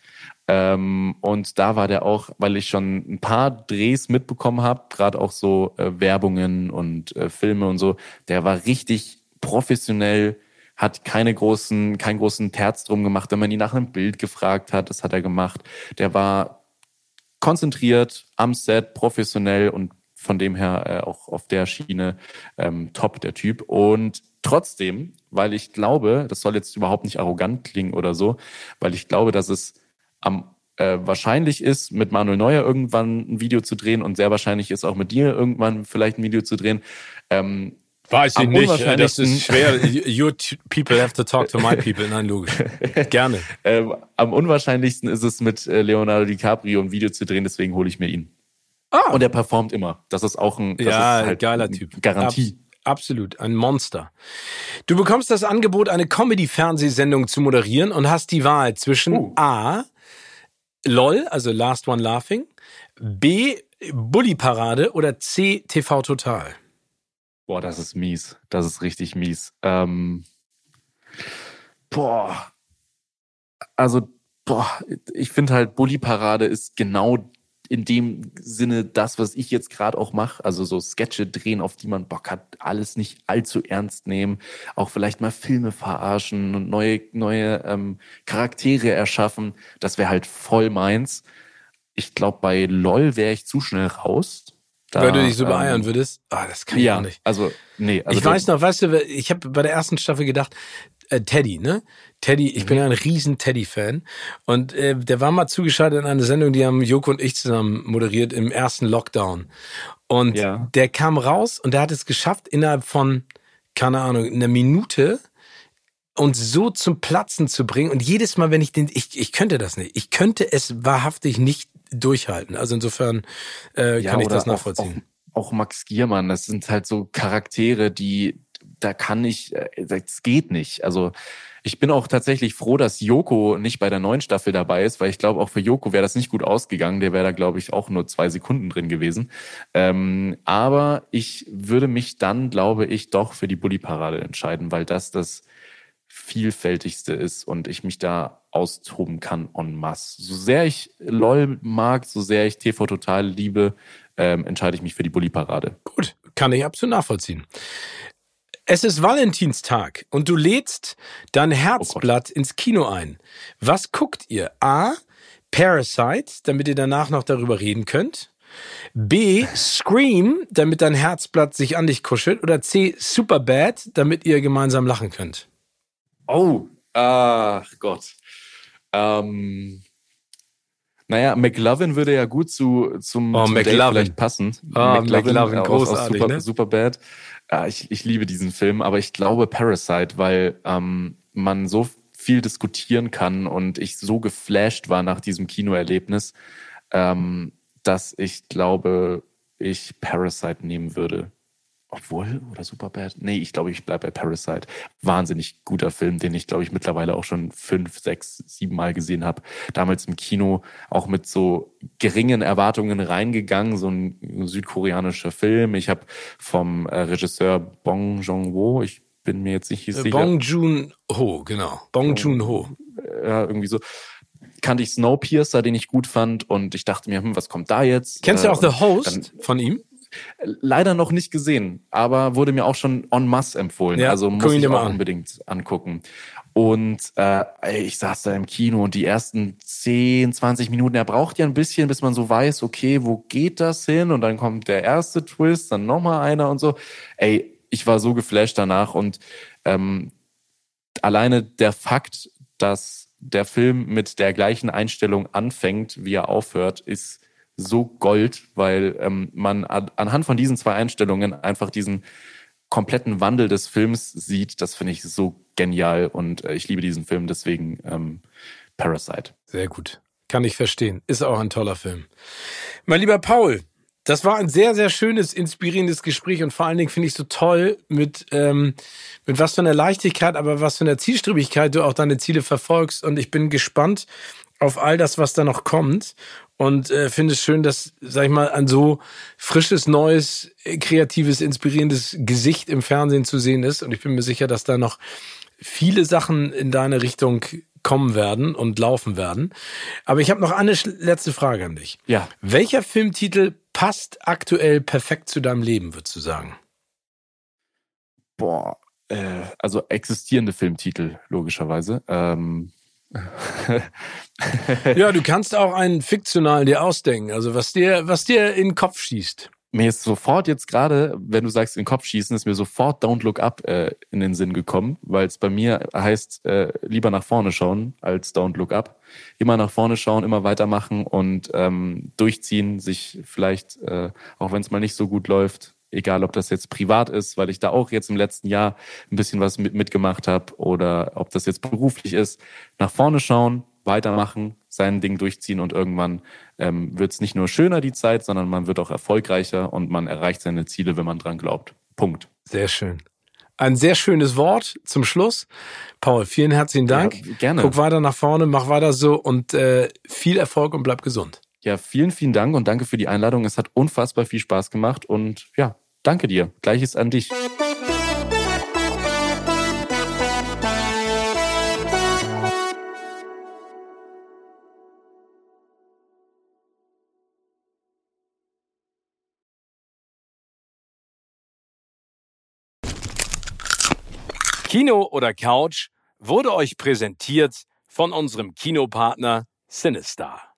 Ähm, und da war der auch, weil ich schon ein paar Drehs mitbekommen habe, gerade auch so äh, Werbungen und äh, Filme und so, der war richtig professionell, hat keine großen, keinen großen Terz drum gemacht, wenn man ihn nach einem Bild gefragt hat, das hat er gemacht. Der war konzentriert am Set, professionell und von dem her äh, auch auf der Schiene ähm, top, der Typ. Und trotzdem, weil ich glaube, das soll jetzt überhaupt nicht arrogant klingen oder so, weil ich glaube, dass es am äh, wahrscheinlich ist, mit Manuel Neuer irgendwann ein Video zu drehen und sehr wahrscheinlich ist auch mit dir irgendwann vielleicht ein Video zu drehen. Ähm, Weiß ich nicht, das ist schwer. Your people have to talk to my people. Nein, logisch. Gerne. ähm, am unwahrscheinlichsten ist es mit äh, Leonardo DiCaprio ein Video zu drehen, deswegen hole ich mir ihn. Ah. Und er performt immer. Das ist auch ein, das ja, ist halt geiler Typ. Garantie. Ab, absolut, ein Monster. Du bekommst das Angebot, eine Comedy-Fernsehsendung zu moderieren und hast die Wahl zwischen uh. A. LOL, also Last One Laughing, B. Bully Parade oder C. TV Total. Boah, das ist mies. Das ist richtig mies. Ähm, boah. Also, boah, ich finde halt, Bully-Parade ist genau in dem Sinne das, was ich jetzt gerade auch mache. Also so Sketche drehen, auf die man Bock hat, alles nicht allzu ernst nehmen, auch vielleicht mal Filme verarschen und neue, neue ähm, Charaktere erschaffen. Das wäre halt voll meins. Ich glaube, bei LOL wäre ich zu schnell raus. Da, Weil du dich so beeiern ähm, würdest? Ah, das kann ich ja, nicht. Also, nee. Also ich weiß noch, weißt du, ich habe bei der ersten Staffel gedacht, äh, Teddy, ne? Teddy, ich mhm. bin ja ein riesen Teddy-Fan. Und äh, der war mal zugeschaltet in eine Sendung, die haben Joko und ich zusammen moderiert im ersten Lockdown. Und ja. der kam raus und der hat es geschafft, innerhalb von, keine Ahnung, einer Minute und so zum Platzen zu bringen. Und jedes Mal, wenn ich den, ich, ich könnte das nicht. Ich könnte es wahrhaftig nicht durchhalten. Also insofern äh, ja, kann ich das nachvollziehen. Auch, auch, auch Max Giermann, das sind halt so Charaktere, die, da kann ich, äh, das geht nicht. Also ich bin auch tatsächlich froh, dass Joko nicht bei der neuen Staffel dabei ist, weil ich glaube, auch für Joko wäre das nicht gut ausgegangen. Der wäre da, glaube ich, auch nur zwei Sekunden drin gewesen. Ähm, aber ich würde mich dann, glaube ich, doch für die Bulli-Parade entscheiden, weil das das vielfältigste ist und ich mich da austoben kann en masse. So sehr ich LOL mag, so sehr ich TV Total liebe, ähm, entscheide ich mich für die Bulli-Parade. Gut, kann ich absolut nachvollziehen. Es ist Valentinstag und du lädst dein Herzblatt oh ins Kino ein. Was guckt ihr? A. Parasite, damit ihr danach noch darüber reden könnt. B. Scream, damit dein Herzblatt sich an dich kuschelt. Oder C. Superbad, damit ihr gemeinsam lachen könnt. Oh, ach Gott. Ähm, naja, McLovin würde ja gut zu, zum, oh, zum vielleicht passen. Oh, McLovin, McLovin großartig, super, ne? Superbad. Ja, ich, ich liebe diesen Film, aber ich glaube Parasite, weil ähm, man so viel diskutieren kann und ich so geflasht war nach diesem Kinoerlebnis, ähm, dass ich glaube, ich Parasite nehmen würde. Obwohl, oder Superbad? Nee, ich glaube, ich bleibe bei Parasite. Wahnsinnig guter Film, den ich, glaube ich, mittlerweile auch schon fünf, sechs, sieben Mal gesehen habe. Damals im Kino auch mit so geringen Erwartungen reingegangen, so ein südkoreanischer Film. Ich habe vom äh, Regisseur Bong Joon-ho, ich bin mir jetzt nicht äh, sicher. Bong Joon-ho, genau. Bong Joon-ho. Ja, irgendwie so kannte ich Snowpiercer, den ich gut fand und ich dachte mir, hm, was kommt da jetzt? Kennst du auch äh, The Host von ihm? Leider noch nicht gesehen, aber wurde mir auch schon en masse empfohlen. Ja, also muss ich auch an. unbedingt angucken. Und äh, ich saß da im Kino und die ersten 10, 20 Minuten, er braucht ja ein bisschen, bis man so weiß, okay, wo geht das hin? Und dann kommt der erste Twist, dann nochmal einer und so. Ey, ich war so geflasht danach und ähm, alleine der Fakt, dass der Film mit der gleichen Einstellung anfängt, wie er aufhört, ist so Gold, weil ähm, man anhand von diesen zwei Einstellungen einfach diesen kompletten Wandel des Films sieht. Das finde ich so genial und äh, ich liebe diesen Film, deswegen ähm, Parasite. Sehr gut. Kann ich verstehen. Ist auch ein toller Film. Mein lieber Paul, das war ein sehr, sehr schönes, inspirierendes Gespräch und vor allen Dingen finde ich so toll, mit, ähm, mit was für einer Leichtigkeit, aber was für einer Zielstrebigkeit du auch deine Ziele verfolgst. Und ich bin gespannt auf all das, was da noch kommt und äh, finde es schön, dass, sag ich mal, ein so frisches, neues, kreatives, inspirierendes Gesicht im Fernsehen zu sehen ist. Und ich bin mir sicher, dass da noch viele Sachen in deine Richtung kommen werden und laufen werden. Aber ich habe noch eine letzte Frage an dich. Ja. Welcher Filmtitel passt aktuell perfekt zu deinem Leben, würdest du sagen? Boah, äh, also existierende Filmtitel, logischerweise. Ähm, ja, du kannst auch einen fiktionalen dir ausdenken, also was dir, was dir in den Kopf schießt. Mir ist sofort jetzt gerade, wenn du sagst in den Kopf schießen, ist mir sofort Don't Look Up äh, in den Sinn gekommen, weil es bei mir heißt, äh, lieber nach vorne schauen als Don't Look Up. Immer nach vorne schauen, immer weitermachen und ähm, durchziehen, sich vielleicht, äh, auch wenn es mal nicht so gut läuft, egal ob das jetzt privat ist, weil ich da auch jetzt im letzten Jahr ein bisschen was mit, mitgemacht habe oder ob das jetzt beruflich ist, nach vorne schauen, weitermachen, sein Ding durchziehen und irgendwann ähm, wird es nicht nur schöner die Zeit, sondern man wird auch erfolgreicher und man erreicht seine Ziele, wenn man dran glaubt. Punkt. Sehr schön. Ein sehr schönes Wort zum Schluss. Paul, vielen herzlichen Dank. Ja, gerne. Guck weiter nach vorne, mach weiter so und äh, viel Erfolg und bleib gesund. Ja, vielen, vielen Dank und danke für die Einladung. Es hat unfassbar viel Spaß gemacht und ja, Danke dir. Gleiches an dich. Kino oder Couch wurde euch präsentiert von unserem Kinopartner Sinistar.